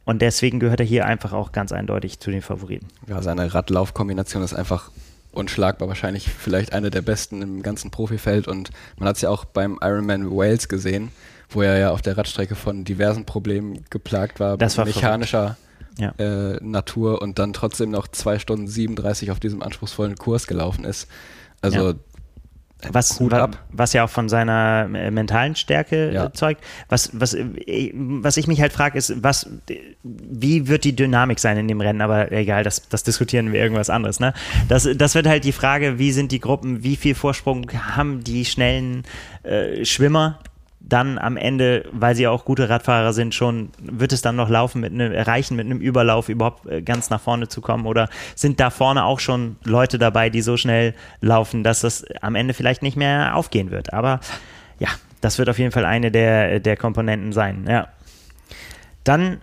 Und deswegen gehört er hier einfach auch ganz eindeutig zu den Favoriten. Ja, seine Radlauf-Kombination ist einfach unschlagbar, wahrscheinlich vielleicht eine der besten im ganzen Profifeld. Und man hat es ja auch beim Ironman Wales gesehen, wo er ja auf der Radstrecke von diversen Problemen geplagt war, das war mechanischer ja. äh, Natur und dann trotzdem noch zwei Stunden 37 auf diesem anspruchsvollen Kurs gelaufen ist. Also ja. Was, wa, was ja auch von seiner äh, mentalen Stärke ja. zeugt. Was, was, äh, was ich mich halt frage, ist, was, wie wird die Dynamik sein in dem Rennen? Aber egal, das, das diskutieren wir irgendwas anderes. Ne? Das, das wird halt die Frage, wie sind die Gruppen, wie viel Vorsprung haben die schnellen äh, Schwimmer dann am Ende, weil sie auch gute Radfahrer sind, schon wird es dann noch laufen mit einem erreichen mit einem Überlauf überhaupt äh, ganz nach vorne zu kommen oder sind da vorne auch schon Leute dabei, die so schnell laufen, dass das am Ende vielleicht nicht mehr aufgehen wird. Aber ja, das wird auf jeden Fall eine der, der Komponenten sein. Ja. Dann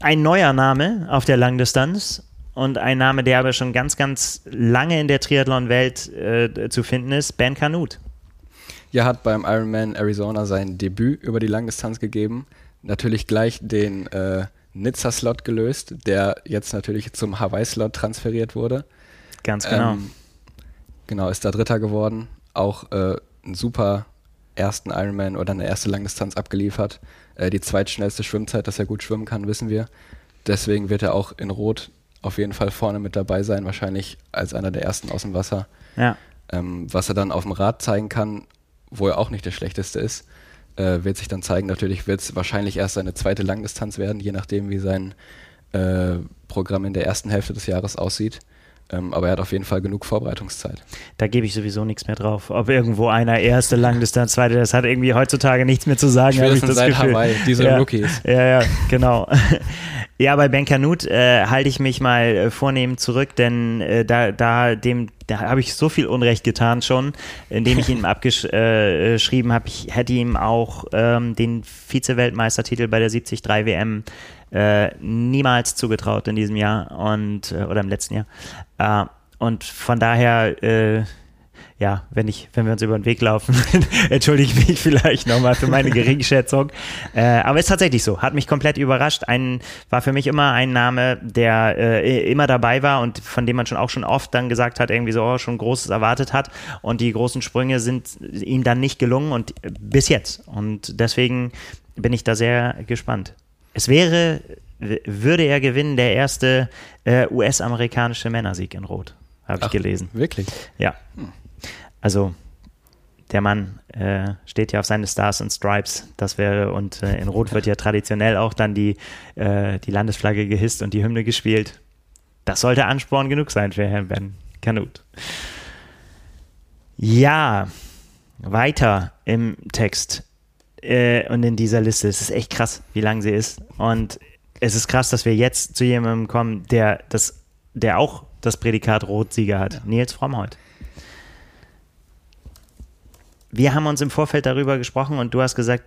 ein neuer Name auf der Langdistanz und ein Name, der aber schon ganz, ganz lange in der Triathlon-Welt äh, zu finden ist, Ben Canute. Ja, hat beim Ironman Arizona sein Debüt über die Langdistanz gegeben. Natürlich gleich den äh, Nizza-Slot gelöst, der jetzt natürlich zum Hawaii-Slot transferiert wurde. Ganz genau. Ähm, genau, ist da Dritter geworden. Auch äh, einen super ersten Ironman oder eine erste Langdistanz abgeliefert. Äh, die zweitschnellste Schwimmzeit, dass er gut schwimmen kann, wissen wir. Deswegen wird er auch in Rot auf jeden Fall vorne mit dabei sein, wahrscheinlich als einer der ersten aus dem Wasser. Ja. Ähm, was er dann auf dem Rad zeigen kann, wo er auch nicht der schlechteste ist, äh, wird sich dann zeigen. Natürlich wird es wahrscheinlich erst seine zweite Langdistanz werden, je nachdem, wie sein äh, Programm in der ersten Hälfte des Jahres aussieht. Ähm, aber er hat auf jeden Fall genug Vorbereitungszeit. Da gebe ich sowieso nichts mehr drauf. Ob irgendwo einer erste Langdistanz, zweite, das hat irgendwie heutzutage nichts mehr zu sagen. Spätestens seit Gefühl. Hawaii, diese ja, Rookies. Ja, ja, genau. [laughs] ja, bei Ben Canute äh, halte ich mich mal äh, vornehm zurück, denn äh, da, da dem da habe ich so viel Unrecht getan schon, indem ich ihm [laughs] abgeschrieben habe, ich hätte ihm auch ähm, den Vize-Weltmeistertitel bei der 73 WM äh, niemals zugetraut in diesem Jahr und äh, oder im letzten Jahr. Äh, und von daher äh, ja, wenn ich, wenn wir uns über den Weg laufen, [laughs] entschuldige ich mich vielleicht nochmal für meine [laughs] Geringschätzung. Äh, aber ist tatsächlich so. Hat mich komplett überrascht. Ein, war für mich immer ein Name, der äh, immer dabei war und von dem man schon auch schon oft dann gesagt hat, irgendwie so, oh, schon Großes erwartet hat. Und die großen Sprünge sind ihm dann nicht gelungen und bis jetzt. Und deswegen bin ich da sehr gespannt. Es wäre, würde er gewinnen, der erste äh, US-amerikanische Männersieg in Rot. Habe ich gelesen. Wirklich? Ja. Also der Mann äh, steht ja auf seine Stars und Stripes. Das wäre, und äh, in Rot wird ja traditionell auch dann die, äh, die Landesflagge gehisst und die Hymne gespielt. Das sollte Ansporn genug sein für Herrn Ben Kanut. Ja, weiter im Text äh, und in dieser Liste. Es ist echt krass, wie lang sie ist. Und es ist krass, dass wir jetzt zu jemandem kommen, der, das, der auch das Prädikat Rotsieger hat. Ja. Nils Frommholt. wir haben uns im Vorfeld darüber gesprochen und du hast gesagt,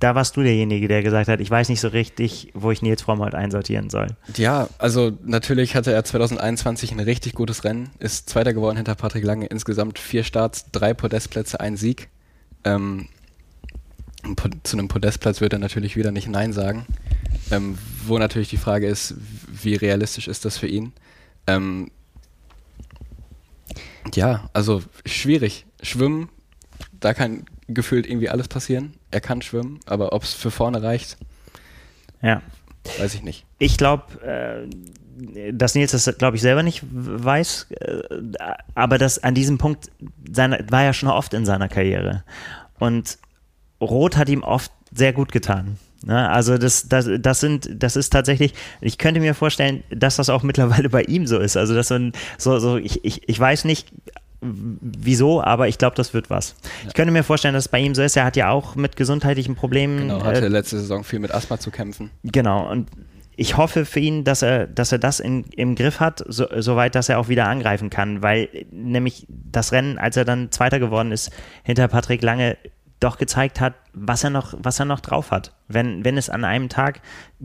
da warst du derjenige, der gesagt hat, ich weiß nicht so richtig, wo ich Nils Frommholt einsortieren soll. Ja, also natürlich hatte er 2021 ein richtig gutes Rennen, ist Zweiter geworden hinter Patrick Lange, insgesamt vier Starts, drei Podestplätze, ein Sieg. Ähm, zu einem Podestplatz wird er natürlich wieder nicht Nein sagen. Ähm, wo natürlich die Frage ist, wie realistisch ist das für ihn? Ähm, ja, also schwierig. Schwimmen, da kann gefühlt irgendwie alles passieren. Er kann schwimmen, aber ob es für vorne reicht, ja. weiß ich nicht. Ich glaube, äh, dass Nils das, glaube ich, selber nicht weiß, äh, aber das an diesem Punkt seiner, war ja schon oft in seiner Karriere. Und Rot hat ihm oft sehr gut getan. Ne? Also das, das, das sind, das ist tatsächlich, ich könnte mir vorstellen, dass das auch mittlerweile bei ihm so ist. Also dass man so, so ich, ich, ich weiß nicht, wieso, aber ich glaube, das wird was. Ja. Ich könnte mir vorstellen, dass es bei ihm so ist. Er hat ja auch mit gesundheitlichen Problemen. Genau, hatte äh, letzte Saison viel mit Asthma zu kämpfen. Genau, und ich hoffe für ihn, dass er, dass er das in, im Griff hat, so, soweit, dass er auch wieder angreifen kann, weil nämlich das Rennen, als er dann Zweiter geworden ist, hinter Patrick Lange doch gezeigt hat, was er noch, was er noch drauf hat. Wenn, wenn es an einem Tag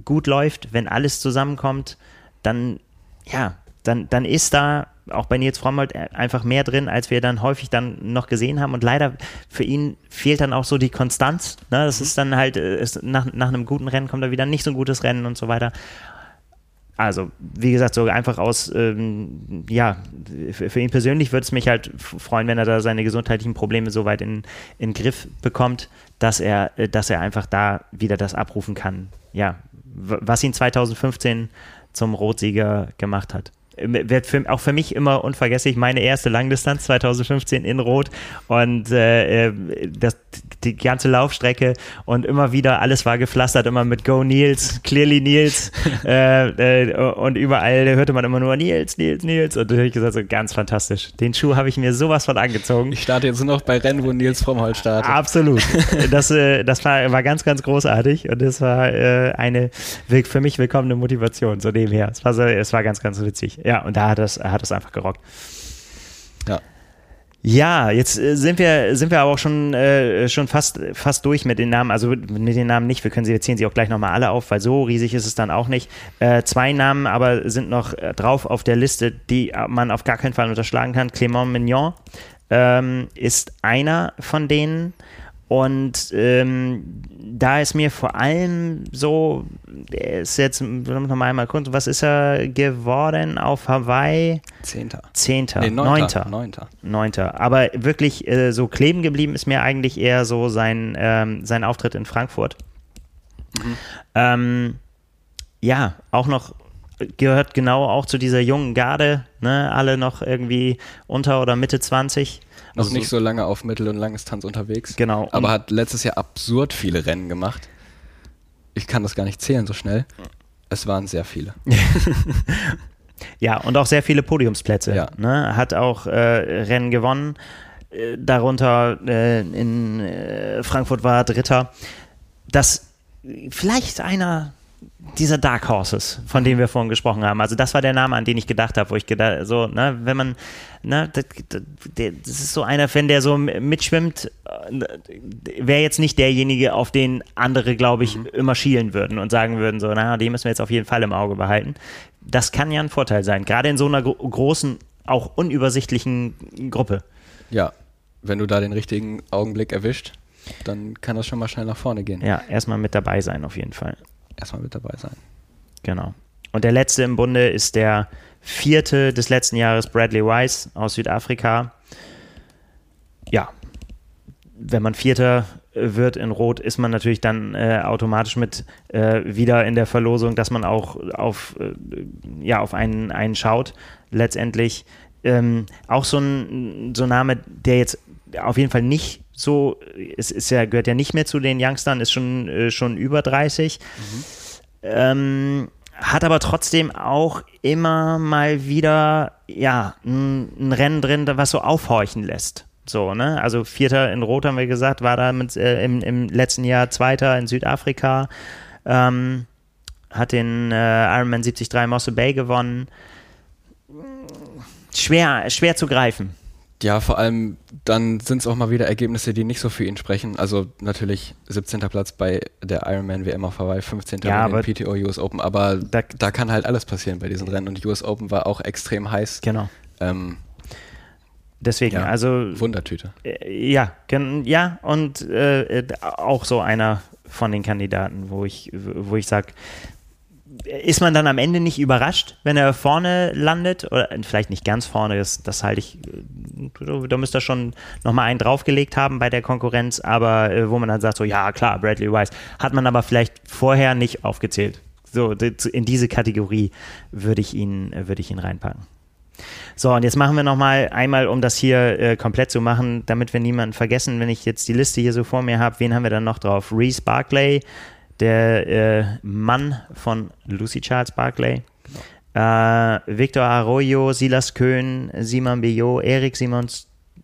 gut läuft, wenn alles zusammenkommt, dann, ja, dann, dann ist da auch bei Nils Frommold einfach mehr drin, als wir dann häufig dann noch gesehen haben. Und leider für ihn fehlt dann auch so die Konstanz. Ne? Das mhm. ist dann halt, äh, ist, nach, nach einem guten Rennen kommt da wieder nicht so ein gutes Rennen und so weiter. Also, wie gesagt, so einfach aus, ähm, ja, für, ihn persönlich würde es mich halt freuen, wenn er da seine gesundheitlichen Probleme so weit in, in Griff bekommt, dass er, äh, dass er einfach da wieder das abrufen kann. Ja, was ihn 2015 zum Rotsieger gemacht hat wird für, auch für mich immer unvergesslich. Meine erste Langdistanz 2015 in Rot und äh, äh, das, die ganze Laufstrecke und immer wieder alles war gepflastert, immer mit Go Nils, Clearly Nils [laughs] äh, äh, und überall hörte man immer nur Nils, Nils, Nils und ich gesagt, so ganz fantastisch. Den Schuh habe ich mir sowas von angezogen. Ich starte jetzt nur noch bei Rennen, wo Nils Frommholt startet. Absolut. [laughs] Das, äh, das war, war ganz, ganz großartig und das war äh, eine für mich willkommene Motivation, so nebenher. Es war, so, es war ganz, ganz witzig. Ja, und da hat es, hat es einfach gerockt. Ja. Ja, jetzt äh, sind wir, sind wir aber auch schon, äh, schon fast, fast durch mit den Namen. Also mit den Namen nicht. Wir können sie, wir zählen sie auch gleich nochmal alle auf, weil so riesig ist es dann auch nicht. Äh, zwei Namen aber sind noch äh, drauf auf der Liste, die man auf gar keinen Fall unterschlagen kann. Clément Mignon ähm, ist einer von denen. Und ähm, da ist mir vor allem so, ist jetzt noch mal einmal kurz, was ist er geworden auf Hawaii? Zehnter. Zehnter. Nee, neunter. Neunter. Neunter. Aber wirklich äh, so kleben geblieben ist mir eigentlich eher so sein, ähm, sein Auftritt in Frankfurt. Mhm. Ähm, ja, auch noch gehört genau auch zu dieser jungen Garde, ne? alle noch irgendwie unter oder Mitte 20 noch also nicht so lange auf Mittel- und Langdistanz unterwegs. Genau. Aber hat letztes Jahr absurd viele Rennen gemacht. Ich kann das gar nicht zählen so schnell. Es waren sehr viele. [laughs] ja, und auch sehr viele Podiumsplätze. Ja. Ne? Hat auch äh, Rennen gewonnen. Äh, darunter äh, in äh, Frankfurt war Dritter. Das vielleicht einer dieser Dark Horses, von denen wir vorhin gesprochen haben. Also das war der Name, an den ich gedacht habe, wo ich gedacht, so, ne, wenn man, ne, das, das ist so einer Fan, der so mitschwimmt, äh, wäre jetzt nicht derjenige, auf den andere, glaube ich, mhm. immer schielen würden und sagen würden, so, na, den müssen wir jetzt auf jeden Fall im Auge behalten. Das kann ja ein Vorteil sein, gerade in so einer großen, auch unübersichtlichen Gruppe. Ja, wenn du da den richtigen Augenblick erwischt, dann kann das schon mal schnell nach vorne gehen. Ja, erstmal mit dabei sein auf jeden Fall erstmal mit dabei sein. Genau. Und der letzte im Bunde ist der vierte des letzten Jahres, Bradley Weiss aus Südafrika. Ja, wenn man Vierter wird in Rot, ist man natürlich dann äh, automatisch mit äh, wieder in der Verlosung, dass man auch auf, äh, ja, auf einen, einen schaut. Letztendlich ähm, auch so ein, so ein Name, der jetzt auf jeden Fall nicht so, es ist ja, gehört ja nicht mehr zu den Youngstern, ist schon, äh, schon über 30. Mhm. Ähm, hat aber trotzdem auch immer mal wieder ja, ein, ein, Rennen drin, was so aufhorchen lässt. So, ne? Also Vierter in Rot haben wir gesagt, war da mit, äh, im, im letzten Jahr Zweiter in Südafrika, ähm, hat den äh, Ironman 73 Mosse Bay gewonnen. Schwer, schwer zu greifen Ja, vor allem dann sind es auch mal wieder Ergebnisse, die nicht so für ihn sprechen. Also natürlich 17. Platz bei der Ironman WM auf Hawaii, 15. Ja, bei den PTO US Open, aber Da- da, kann halt alles passieren bei diesen Rennen und US Open war auch extrem heiß. Genau. Ähm, Deswegen, ja, also Wundertüte. Äh, Ja, ja, und äh, äh, auch so einer von den Kandidaten, wo ich, wo ich sage, ist man dann am Ende nicht überrascht, wenn er vorne landet? Oder äh, vielleicht nicht ganz vorne, das, das halte ich, äh, da müsste er schon nochmal einen draufgelegt haben bei der Konkurrenz, aber äh, wo man dann sagt, so, ja, klar, Bradley Weiss, hat man aber vielleicht vorher nicht aufgezählt. So, in diese Kategorie würde ich ihn, würde ich ihn reinpacken. So, und jetzt machen wir nochmal einmal, um das hier äh, komplett zu machen, damit wir niemanden vergessen, wenn ich jetzt die Liste hier so vor mir habe, wen haben wir dann noch drauf? Reese Barclay, der äh, Mann von Lucy Charles Barclay. Äh, Victor Arroyo, Silas Köhn, Simon Billot, Erik Simon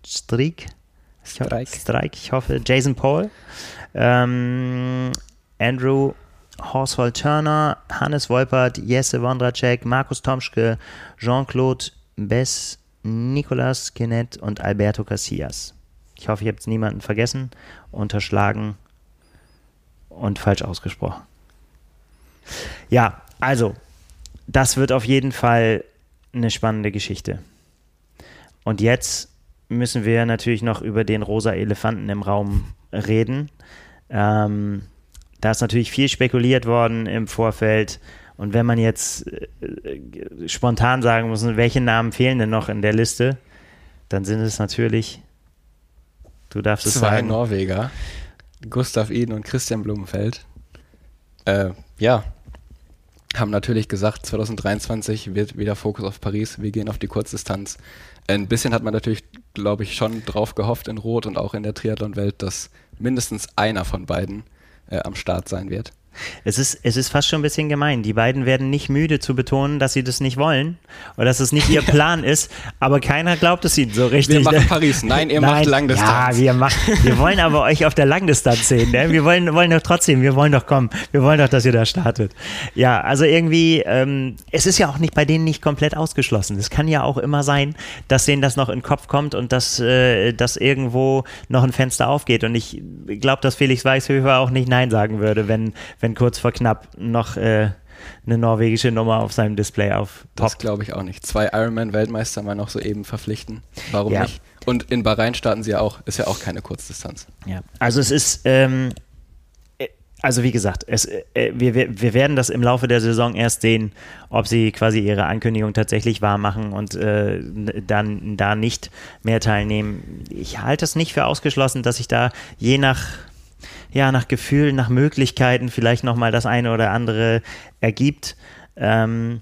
Strik. Ich Streik. Streik, ich hoffe. Jason Paul. Ähm, Andrew Horsfall Turner, Hannes Wolpert, Jesse Wondracek, Markus Tomschke, Jean-Claude Bess, Nicolas Kennett und Alberto Casillas. Ich hoffe, ich habe jetzt niemanden vergessen, unterschlagen und falsch ausgesprochen. Ja, also, das wird auf jeden Fall eine spannende Geschichte. Und jetzt müssen wir natürlich noch über den rosa Elefanten im Raum reden. Ähm, da ist natürlich viel spekuliert worden im Vorfeld. Und wenn man jetzt äh, spontan sagen muss, welche Namen fehlen denn noch in der Liste, dann sind es natürlich, du darfst es Zwei sagen, Norweger, Gustav Iden und Christian Blumenfeld. Äh, ja, haben natürlich gesagt, 2023 wird wieder Fokus auf Paris, wir gehen auf die Kurzdistanz. Ein bisschen hat man natürlich, glaube ich, schon drauf gehofft in Rot und auch in der Triathlon-Welt, dass mindestens einer von beiden äh, am Start sein wird. Es ist, es ist fast schon ein bisschen gemein. Die beiden werden nicht müde zu betonen, dass sie das nicht wollen oder dass es nicht ihr [laughs] Plan ist, aber keiner glaubt es ihnen so richtig. Wir machen ne? Paris. Nein, ihr Nein, macht Langdistanz. Ja, wir, machen, wir wollen aber euch auf der Langdistanz sehen. Ne? Wir wollen, wollen doch trotzdem, wir wollen doch kommen. Wir wollen doch, dass ihr da startet. Ja, also irgendwie, ähm, es ist ja auch nicht bei denen nicht komplett ausgeschlossen. Es kann ja auch immer sein, dass denen das noch in den Kopf kommt und dass, äh, dass irgendwo noch ein Fenster aufgeht. Und ich glaube, dass Felix Weißhöfer auch nicht Nein sagen würde, wenn, wenn kurz vor knapp noch äh, eine norwegische Nummer auf seinem Display Das aufpoppt. glaube ich auch nicht. Zwei Ironman-Weltmeister mal noch soeben verpflichten. Warum Ja. nicht? Und in Bahrain starten sie ja auch. Ist ja auch keine Kurzdistanz. Ja, also es ist, ähm, äh, also wie gesagt, es, äh, wir, wir, wir werden das im Laufe der Saison erst sehen, ob sie quasi ihre Ankündigung tatsächlich wahr machen und äh, dann da nicht mehr teilnehmen. Ich halte es nicht für ausgeschlossen, dass sich da je nach ja, nach Gefühl, nach Möglichkeiten vielleicht nochmal das eine oder andere ergibt. Ähm,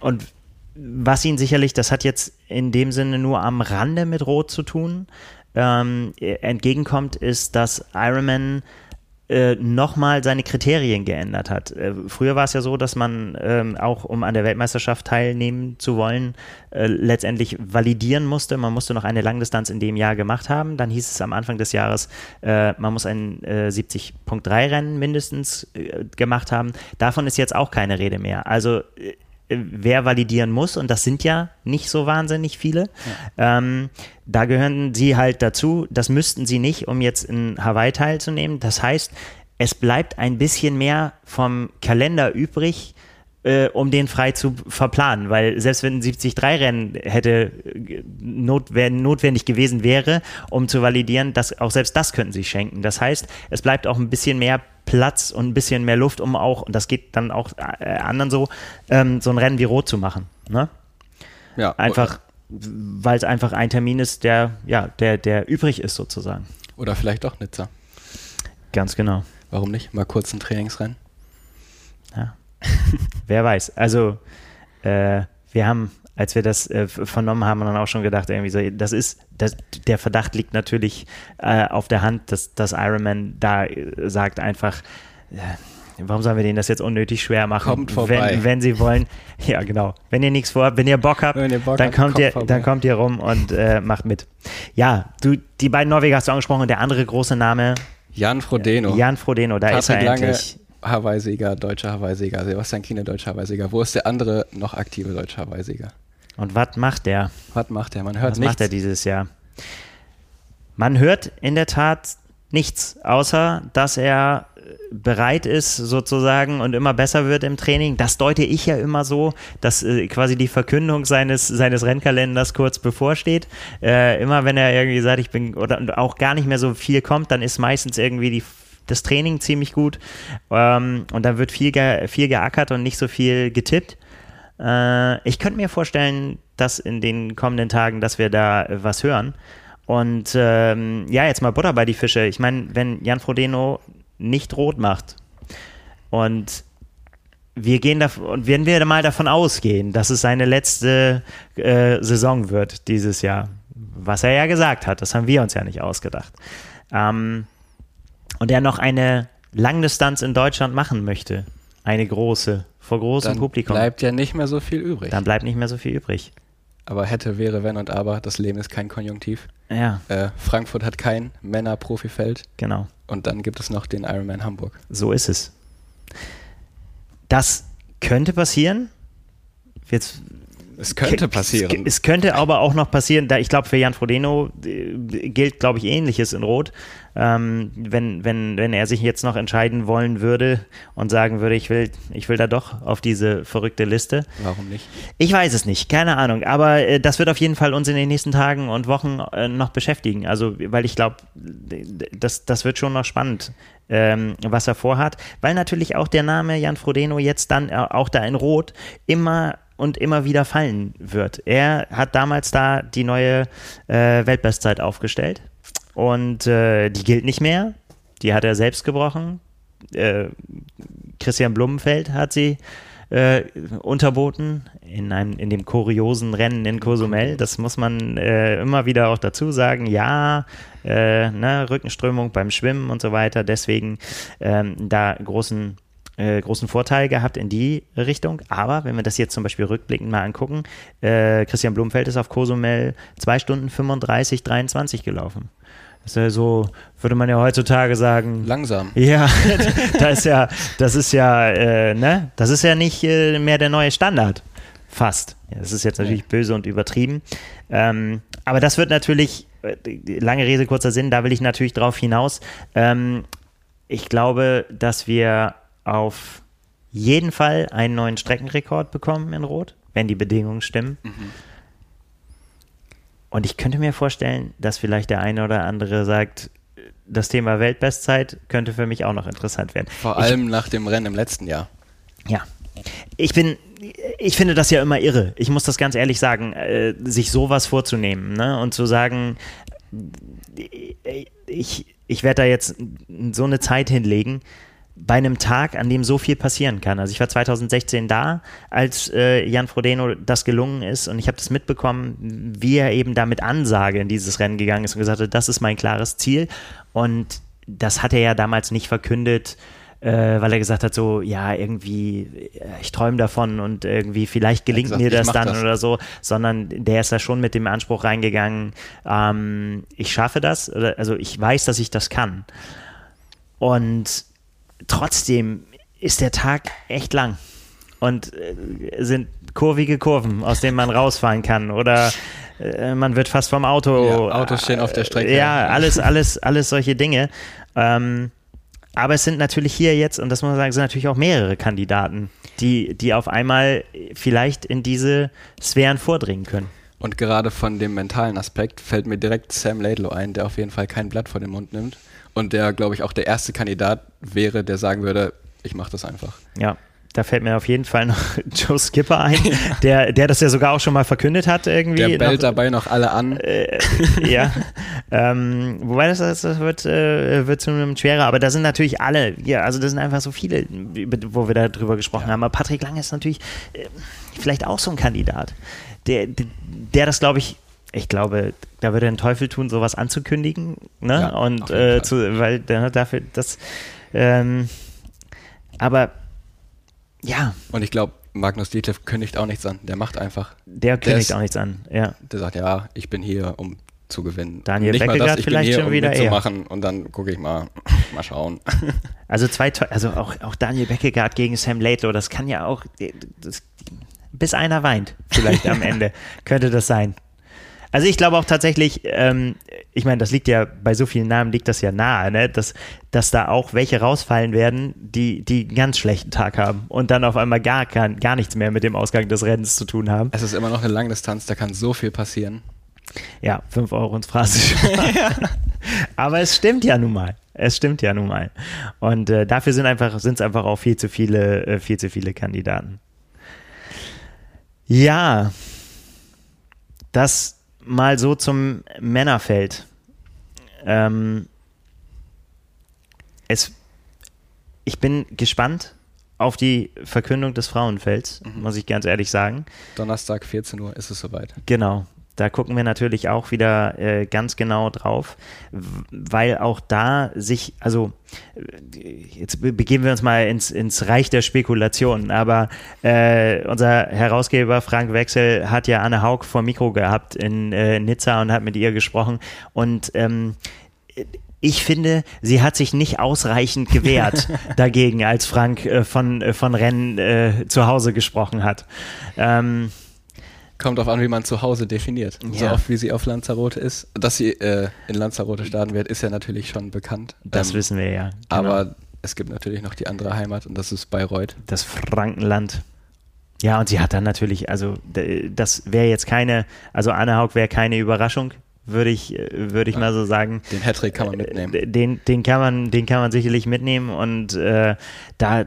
und was ihn sicherlich, das hat jetzt in dem Sinne nur am Rande mit Rot zu tun, ähm, entgegenkommt, ist, dass Ironman äh, nochmal seine Kriterien geändert hat. Äh, früher war es ja so, dass man ähm, auch, um an der Weltmeisterschaft teilnehmen zu wollen, äh, letztendlich validieren musste. Man musste noch eine Langdistanz in dem Jahr gemacht haben. Dann hieß es am Anfang des Jahres, äh, man muss ein äh, 70.3 Rennen mindestens äh, gemacht haben. Davon ist jetzt auch keine Rede mehr. Also äh, wer validieren muss, und das sind ja nicht so wahnsinnig viele, ähm, da gehören sie halt dazu. Das müssten sie nicht, um jetzt in Hawaii teilzunehmen. Das heißt, es bleibt ein bisschen mehr vom Kalender übrig, äh, um den frei zu verplanen, weil selbst wenn ein 73-Rennen hätte äh, not, notwendig gewesen wäre, um zu validieren, dass auch selbst das könnten sie schenken. Das heißt, es bleibt auch ein bisschen mehr Platz und ein bisschen mehr Luft, um auch, und das geht dann auch äh, anderen so, ähm, so ein Rennen wie Rot zu machen. Ne? Ja, Einfach, weil es einfach ein Termin ist, der, ja, der, der übrig ist sozusagen. Oder vielleicht auch Nizza. Ganz genau. Warum nicht? Mal kurz ein Trainingsrennen. Ja. [laughs] Wer weiß. Also, äh, wir haben, als wir das äh, vernommen haben, dann auch schon gedacht, irgendwie so, das ist, das, der Verdacht liegt natürlich äh, auf der Hand, dass, dass Iron Man da äh, sagt einfach, äh, warum sollen wir denen das jetzt unnötig schwer machen? Kommt vorbei. Wenn, wenn sie wollen, [laughs] ja genau, wenn ihr nichts vorhabt, wenn ihr Bock habt, Wenn ihr Bock dann, habt, kommt kommt ihr, vorbei. dann kommt ihr rum und äh, macht mit. Ja, du, die beiden Norweger hast du angesprochen und der andere große Name, Jan Frodeno. Jan Frodeno, da ist er Patrick endlich. Hawaii-Sieger, deutscher Hawaii-Sieger. Sebastian Kiene, deutscher Hawaii-Sieger. Wo ist der andere noch aktive deutsche Hawaii-Sieger? Und was macht der? Was macht er? Man hört Was nichts. macht er dieses Jahr? Man hört in der Tat nichts, außer dass er bereit ist sozusagen und immer besser wird im Training. Das deute ich ja immer so, dass äh, quasi die Verkündung seines, seines Rennkalenders kurz bevorsteht. Äh, immer wenn er irgendwie sagt, ich bin oder auch gar nicht mehr so viel kommt, dann ist meistens irgendwie die, das Training ziemlich gut ähm, und dann wird viel, ge, viel geackert und nicht so viel getippt. Äh, ich könnte mir vorstellen, dass in den kommenden Tagen, dass wir da was hören. Und ähm, ja, jetzt mal Butter bei die Fische. Ich meine, wenn Jan Frodeno nicht rot macht und wir gehen davon, und wenn wir mal davon ausgehen, dass es seine letzte äh, Saison wird dieses Jahr, was er ja gesagt hat, das haben wir uns ja nicht ausgedacht, ähm, und er noch eine Langdistanz in Deutschland machen möchte, eine große, vor großem Dann Publikum, bleibt ja nicht mehr so viel übrig. dann bleibt nicht mehr so viel übrig. Aber hätte, wäre, wenn und aber, das Leben ist kein Konjunktiv. Ja, Äh, Frankfurt hat kein Männer-Profifeld genau. und dann gibt es noch den Ironman Hamburg. So ist es. Das könnte passieren. Jetzt Es könnte passieren. Es, es könnte aber auch noch passieren, da ich glaube, für Jan Frodeno äh, gilt, glaube ich, Ähnliches in Rot. Ähm, wenn, wenn, wenn er sich jetzt noch entscheiden wollen würde und sagen würde, ich will, ich will da doch auf diese verrückte Liste. Warum nicht? Ich weiß es nicht, keine Ahnung. Aber äh, das wird auf jeden Fall uns in den nächsten Tagen und Wochen äh, noch beschäftigen. Also, weil ich glaube, das, das wird schon noch spannend, ähm, was er vorhat. Weil natürlich auch der Name Jan Frodeno jetzt dann äh, auch da in Rot immer und immer wieder fallen wird. Er hat damals da die neue äh, Weltbestzeit aufgestellt und äh, die gilt nicht mehr. Die hat er selbst gebrochen. Äh, Christian Blumenfeld hat sie äh, unterboten in, einem, in dem kuriosen Rennen in Cozumel. Das muss man äh, immer wieder auch dazu sagen. Ja, äh, ne, Rückenströmung beim Schwimmen und so weiter. Deswegen ähm, da großen äh, großen Vorteil gehabt in die Richtung. Aber wenn wir das jetzt zum Beispiel rückblickend mal angucken, äh, Christian Blumfeld ist auf Cozumel 2 Stunden 35, 23 gelaufen. Das ist ja so, würde man ja heutzutage sagen. Langsam. Ja, [laughs] das ist ja, das ist ja, äh, ne, das ist ja nicht äh, mehr der neue Standard. Fast. Ja, das ist jetzt natürlich böse und übertrieben. Ähm, aber das wird natürlich, äh, lange Rede, kurzer Sinn, da will ich natürlich drauf hinaus. Ähm, ich glaube, dass wir auf jeden Fall einen neuen Streckenrekord bekommen in Rot, wenn die Bedingungen stimmen. Und ich könnte mir vorstellen, dass vielleicht der eine oder andere sagt, das Thema Weltbestzeit könnte für mich auch noch interessant werden. Vor allem nach dem Rennen im letzten Jahr. Ja. Ich bin, ich finde das ja immer irre. Ich muss das ganz ehrlich sagen, äh, sich sowas vorzunehmen ne? und zu sagen, ich, ich werde da jetzt so eine Zeit hinlegen, bei einem Tag, an dem so viel passieren kann. Also ich war 2016 da, als äh, Jan Frodeno das gelungen ist und ich habe das mitbekommen, wie er eben da mit Ansage in dieses Rennen gegangen ist und gesagt hat, das ist mein klares Ziel. Und das hat er ja damals nicht verkündet, äh, weil er gesagt hat, so, ja, irgendwie, äh, ich träume davon und irgendwie, vielleicht gelingt gesagt, mir das dann das. oder so, sondern der ist da schon mit dem Anspruch reingegangen, ähm, ich schaffe das, oder, also ich weiß, dass ich das kann. Und trotzdem ist der Tag echt lang und äh, sind kurvige Kurven, aus denen man rausfahren kann oder äh, man wird fast vom Auto. Ja, Autos stehen auf der Strecke. Ja, alles, alles, alles solche Dinge. Ähm, aber es sind natürlich hier jetzt, und das muss man sagen, sind natürlich auch mehrere Kandidaten, die, die auf einmal vielleicht in diese Sphären vordringen können. Und gerade von dem mentalen Aspekt fällt mir direkt Sam Laidlow ein, der auf jeden Fall kein Blatt vor den Mund nimmt. Und der, glaube ich, auch der erste Kandidat wäre, der sagen würde, ich mache das einfach. Ja, da fällt mir auf jeden Fall noch [laughs] Joe Skipper ein, [laughs] der, der das ja sogar auch schon mal verkündet hat irgendwie. Der bellt noch, dabei noch alle an. äh, ja, [laughs] ähm, wobei das, das wird, äh, wird zunehmend schwerer, aber da sind natürlich alle, ja, also das sind einfach so viele, wo wir darüber gesprochen haben. Aber Patrick Lange ist natürlich äh, vielleicht auch so ein Kandidat, der, der, der das, glaube ich, ich glaube, da würde den Teufel tun, sowas anzukündigen, ne? Ja, Und äh, zu, weil der dafür das, ähm, aber ja, Und ich glaube, Magnus Dietlef kündigt auch nichts an. Der macht einfach. der kündigt ist- auch nichts an, ja. Der sagt, ja, ich bin hier, um zu gewinnen. Daniel Nicht mal Beckegaard das, ich vielleicht bin hier, schon um wieder eher. mitzumachen und dann gucke ich mal, [laughs] mal schauen. [laughs] Also zwei, also auch, auch Daniel Beckegaard gegen Sam Laidlow, das kann ja auch, das bis einer weint, vielleicht am [laughs] Ende, könnte das sein. Also ich glaube auch tatsächlich, ähm, ich meine, das liegt ja bei so vielen Namen liegt das ja nahe, ne? dass, dass da auch welche rausfallen werden, die, die einen ganz schlechten Tag haben und dann auf einmal gar, gar, gar nichts mehr mit dem Ausgang des Rennens zu tun haben. Es ist immer noch eine Langdistanz, da kann so viel passieren. Ja, 5 Euro ins Phrasenschwein. [laughs] [laughs] Aber es stimmt ja nun mal. Es stimmt ja nun mal. Und äh, dafür sind einfach sind es einfach auch viel zu viele äh, viel zu viele Kandidaten. Ja, das mal so zum Männerfeld. Ähm, es, ich bin gespannt auf die Verkündung des Frauenfelds, mhm. muss ich ganz ehrlich sagen. Donnerstag 14 Uhr ist es soweit. Genau. Da gucken wir natürlich auch wieder äh, ganz genau drauf, weil auch da sich, also jetzt begeben wir uns mal ins, ins Reich der Spekulationen, aber äh, unser Herausgeber Frank Wechsel hat ja Anne Haug vor Mikro gehabt in äh, Nizza und hat mit ihr gesprochen und ähm, ich finde, sie hat sich nicht ausreichend gewehrt [laughs] dagegen, als Frank äh, von, äh, von Rennen äh, zu Hause gesprochen hat. Ähm, Kommt darauf an, wie man zu Hause definiert. Ja. So oft wie sie auf Lanzarote ist. Dass sie äh, in Lanzarote starten wird, ist ja natürlich schon bekannt. Das ähm, wissen wir ja. Genau. Aber es gibt natürlich noch die andere Heimat und das ist Bayreuth. Das Frankenland. Ja, und sie hat dann natürlich, also das wäre jetzt keine, also Anne Haug wäre keine Überraschung würde ich, würde ich mal so sagen. Den Hattrick kann man mitnehmen. Äh, den, den, kann, man, den kann man sicherlich mitnehmen und äh, da,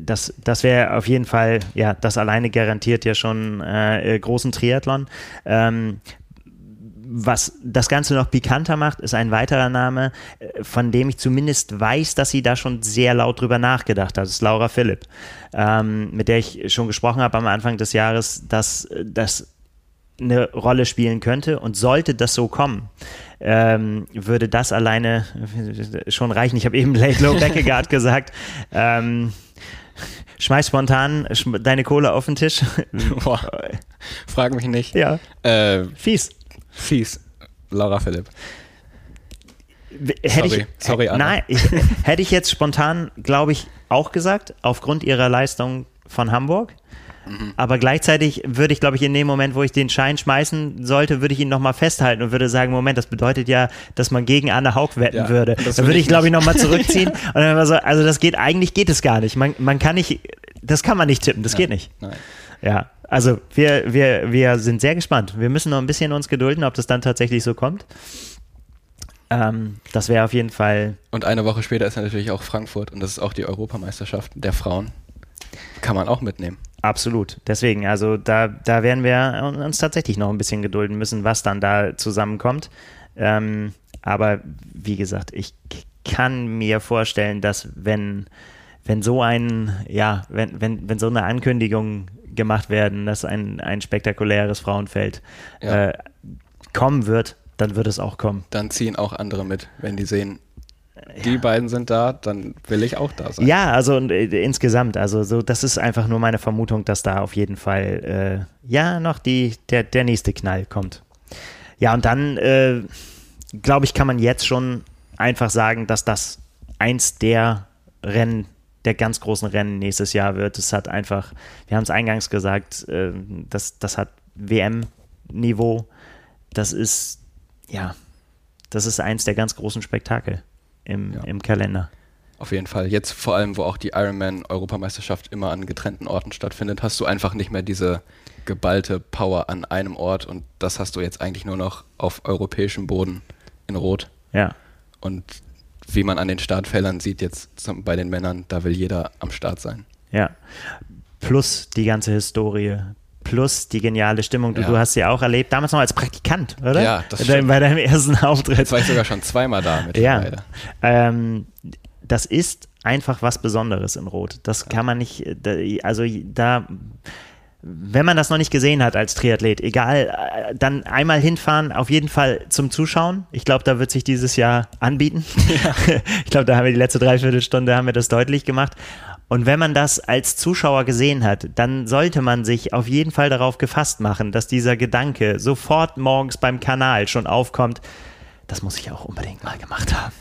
das, das wäre auf jeden Fall, ja, das alleine garantiert ja schon äh, großen Triathlon. Ähm, was das Ganze noch pikanter macht, ist ein weiterer Name, äh, von dem ich zumindest weiß, dass sie da schon sehr laut drüber nachgedacht hat. Das ist Laura Philipp, ähm, mit der ich schon gesprochen habe am Anfang des Jahres, dass das eine Rolle spielen könnte. Und sollte das so kommen, ähm, würde das alleine schon reichen. Ich habe eben Late Low [laughs] Beckegaard gesagt. Ähm, schmeiß spontan deine Kohle auf den Tisch. [laughs] Boah, frag mich nicht. Ja. Äh, fies. Fies. Laura Philipp. Hätte sorry, ich, sorry, Anna. Nein, ich, hätte ich jetzt spontan, glaube ich, auch gesagt, aufgrund ihrer Leistung von Hamburg. Mhm. Aber gleichzeitig würde ich, glaube ich, in dem Moment, wo ich den Schein schmeißen sollte, würde ich ihn nochmal festhalten und würde sagen, Moment, das bedeutet ja, dass man gegen Anne Haug wetten ja, würde. Dann würde ich, glaube ich, nochmal [laughs] zurückziehen. und dann so, also das geht, eigentlich geht es gar nicht. Man, man kann nicht, das kann man nicht tippen, das ja, geht nicht. Nein. Ja, also wir, wir, wir sind sehr gespannt. Wir müssen noch ein bisschen uns gedulden, ob das dann tatsächlich so kommt. Ähm, das wäre auf jeden Fall. Und eine Woche später ist natürlich auch Frankfurt und das ist auch die Europameisterschaft der Frauen. Kann man auch mitnehmen. Absolut. Deswegen, also da, da werden wir uns tatsächlich noch ein bisschen gedulden müssen, was dann da zusammenkommt. Ähm, aber wie gesagt, ich kann mir vorstellen, dass wenn, wenn so ein, ja, wenn, wenn, wenn so eine Ankündigung gemacht werden, dass ein, ein spektakuläres Frauenfeld ja. äh, kommen wird, dann wird es auch kommen. Dann ziehen auch andere mit, wenn die sehen, die beiden sind da, dann will ich auch da sein. Ja, also äh, insgesamt, also so, das ist einfach nur meine Vermutung, dass da auf jeden Fall äh, ja noch die, der, der nächste Knall kommt. Ja, und dann äh, glaube ich, kann man jetzt schon einfach sagen, dass das eins der Rennen, der ganz großen Rennen nächstes Jahr wird. Es hat einfach, wir haben es eingangs gesagt, äh, das, das hat WM-Niveau. Das ist, ja, das ist eins der ganz großen Spektakel im, ja. im Kalender. Auf jeden Fall. Jetzt vor allem, wo auch die Ironman-Europameisterschaft immer an getrennten Orten stattfindet, hast du einfach nicht mehr diese geballte Power an einem Ort und das hast du jetzt eigentlich nur noch auf europäischem Boden in Rot. Ja. Und wie man an den Startfeldern sieht, jetzt bei den Männern, da will jeder am Start sein. Ja. Plus die ganze Historie, plus die geniale Stimmung. Du, ja. du hast sie auch erlebt, damals noch als Praktikant, oder? Ja, das stimmt. Bei deinem ersten Auftritt. Jetzt war ich sogar schon zweimal da mit Ja. Ähm, das ist einfach was Besonderes in Rot. Das kann man nicht, also da, wenn man das noch nicht gesehen hat als Triathlet, egal, äh, dann einmal hinfahren, auf jeden Fall zum Zuschauen. Ich glaube, da wird sich dieses Jahr anbieten. Ja. [laughs] Ich glaube, da haben wir die letzte Dreiviertelstunde haben wir das deutlich gemacht. Und wenn man das als Zuschauer gesehen hat, dann sollte man sich auf jeden Fall darauf gefasst machen, dass dieser Gedanke sofort morgens beim Kanal schon aufkommt. Das muss ich auch unbedingt mal gemacht haben.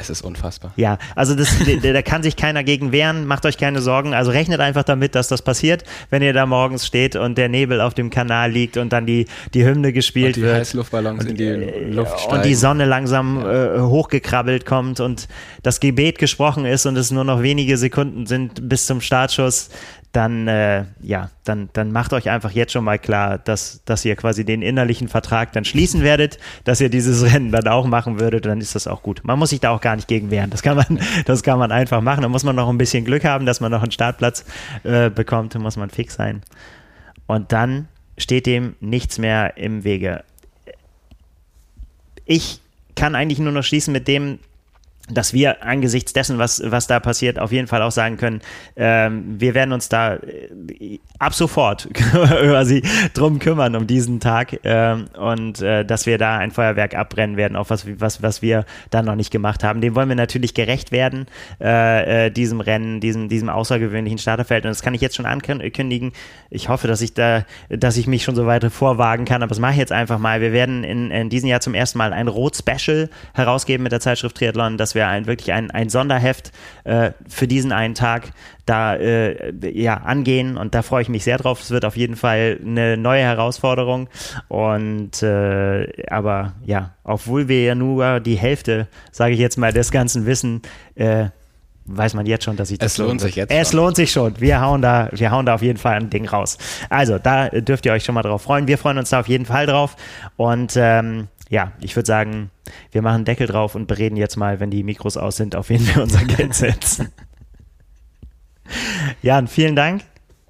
Es ist unfassbar. Ja, also das, da kann sich keiner gegen wehren, macht euch keine Sorgen. Also rechnet einfach damit, dass das passiert, wenn ihr da morgens steht und der Nebel auf dem Kanal liegt und dann die, die Hymne gespielt und die wird. Heißluftballons in die Äh, Luft steigen. und die Sonne langsam äh, hochgekrabbelt kommt und das Gebet gesprochen ist und es nur noch wenige Sekunden sind bis zum Startschuss, dann äh, ja, dann, dann macht euch einfach jetzt schon mal klar, dass, dass ihr quasi den innerlichen Vertrag dann schließen werdet, dass ihr dieses [laughs] Rennen dann auch machen würdet, dann ist das auch gut. Man muss sich da auch gar nicht gegen wehren. Das kann man, das kann man einfach machen. Da muss man noch ein bisschen Glück haben, dass man noch einen Startplatz äh, bekommt, da muss man fix sein. Und dann steht dem nichts mehr im Wege. Ich kann eigentlich nur noch schließen mit dem, dass wir angesichts dessen, was, was da passiert, auf jeden Fall auch sagen können, ähm, wir werden uns da äh, ab sofort [laughs] quasi drum kümmern um diesen Tag ähm, und äh, dass wir da ein Feuerwerk abbrennen werden, auch was, was, was wir da noch nicht gemacht haben. Dem wollen wir natürlich gerecht werden, äh, äh, diesem Rennen, diesem, diesem außergewöhnlichen Starterfeld. Und das kann ich jetzt schon ankündigen. Ich hoffe, dass ich da, dass ich mich schon so weit vorwagen kann, aber das mache ich jetzt einfach mal. Wir werden in, in diesem Jahr zum ersten Mal ein Rot-Special herausgeben mit der Zeitschrift Triathlon, dass wir ein, wirklich ein, ein Sonderheft äh, für diesen einen Tag da äh, ja, angehen und da freue ich mich sehr drauf. Es wird auf jeden Fall eine neue Herausforderung und äh, aber ja, obwohl wir ja nur die Hälfte, sage ich jetzt mal, des Ganzen wissen, äh, weiß man jetzt schon, dass ich das Es lohnt lohnt sich jetzt Es schon. lohnt sich schon. Wir hauen da, wir hauen da auf jeden Fall ein Ding raus. Also da dürft ihr euch schon mal drauf freuen. Wir freuen uns da auf jeden Fall drauf und ähm, ja, ich würde sagen, wir machen Deckel drauf und bereden jetzt mal, wenn die Mikros aus sind, auf wen wir unser Geld setzen. [laughs] Jan, vielen Dank.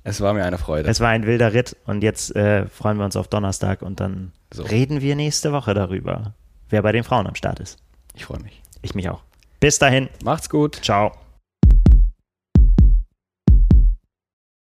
Es war mir eine Freude. Es war ein wilder Ritt und jetzt äh, freuen wir uns auf Donnerstag und dann So. reden wir nächste Woche darüber, wer bei den Frauen am Start ist. Ich freue mich. Ich mich auch. Bis dahin. Macht's gut. Ciao.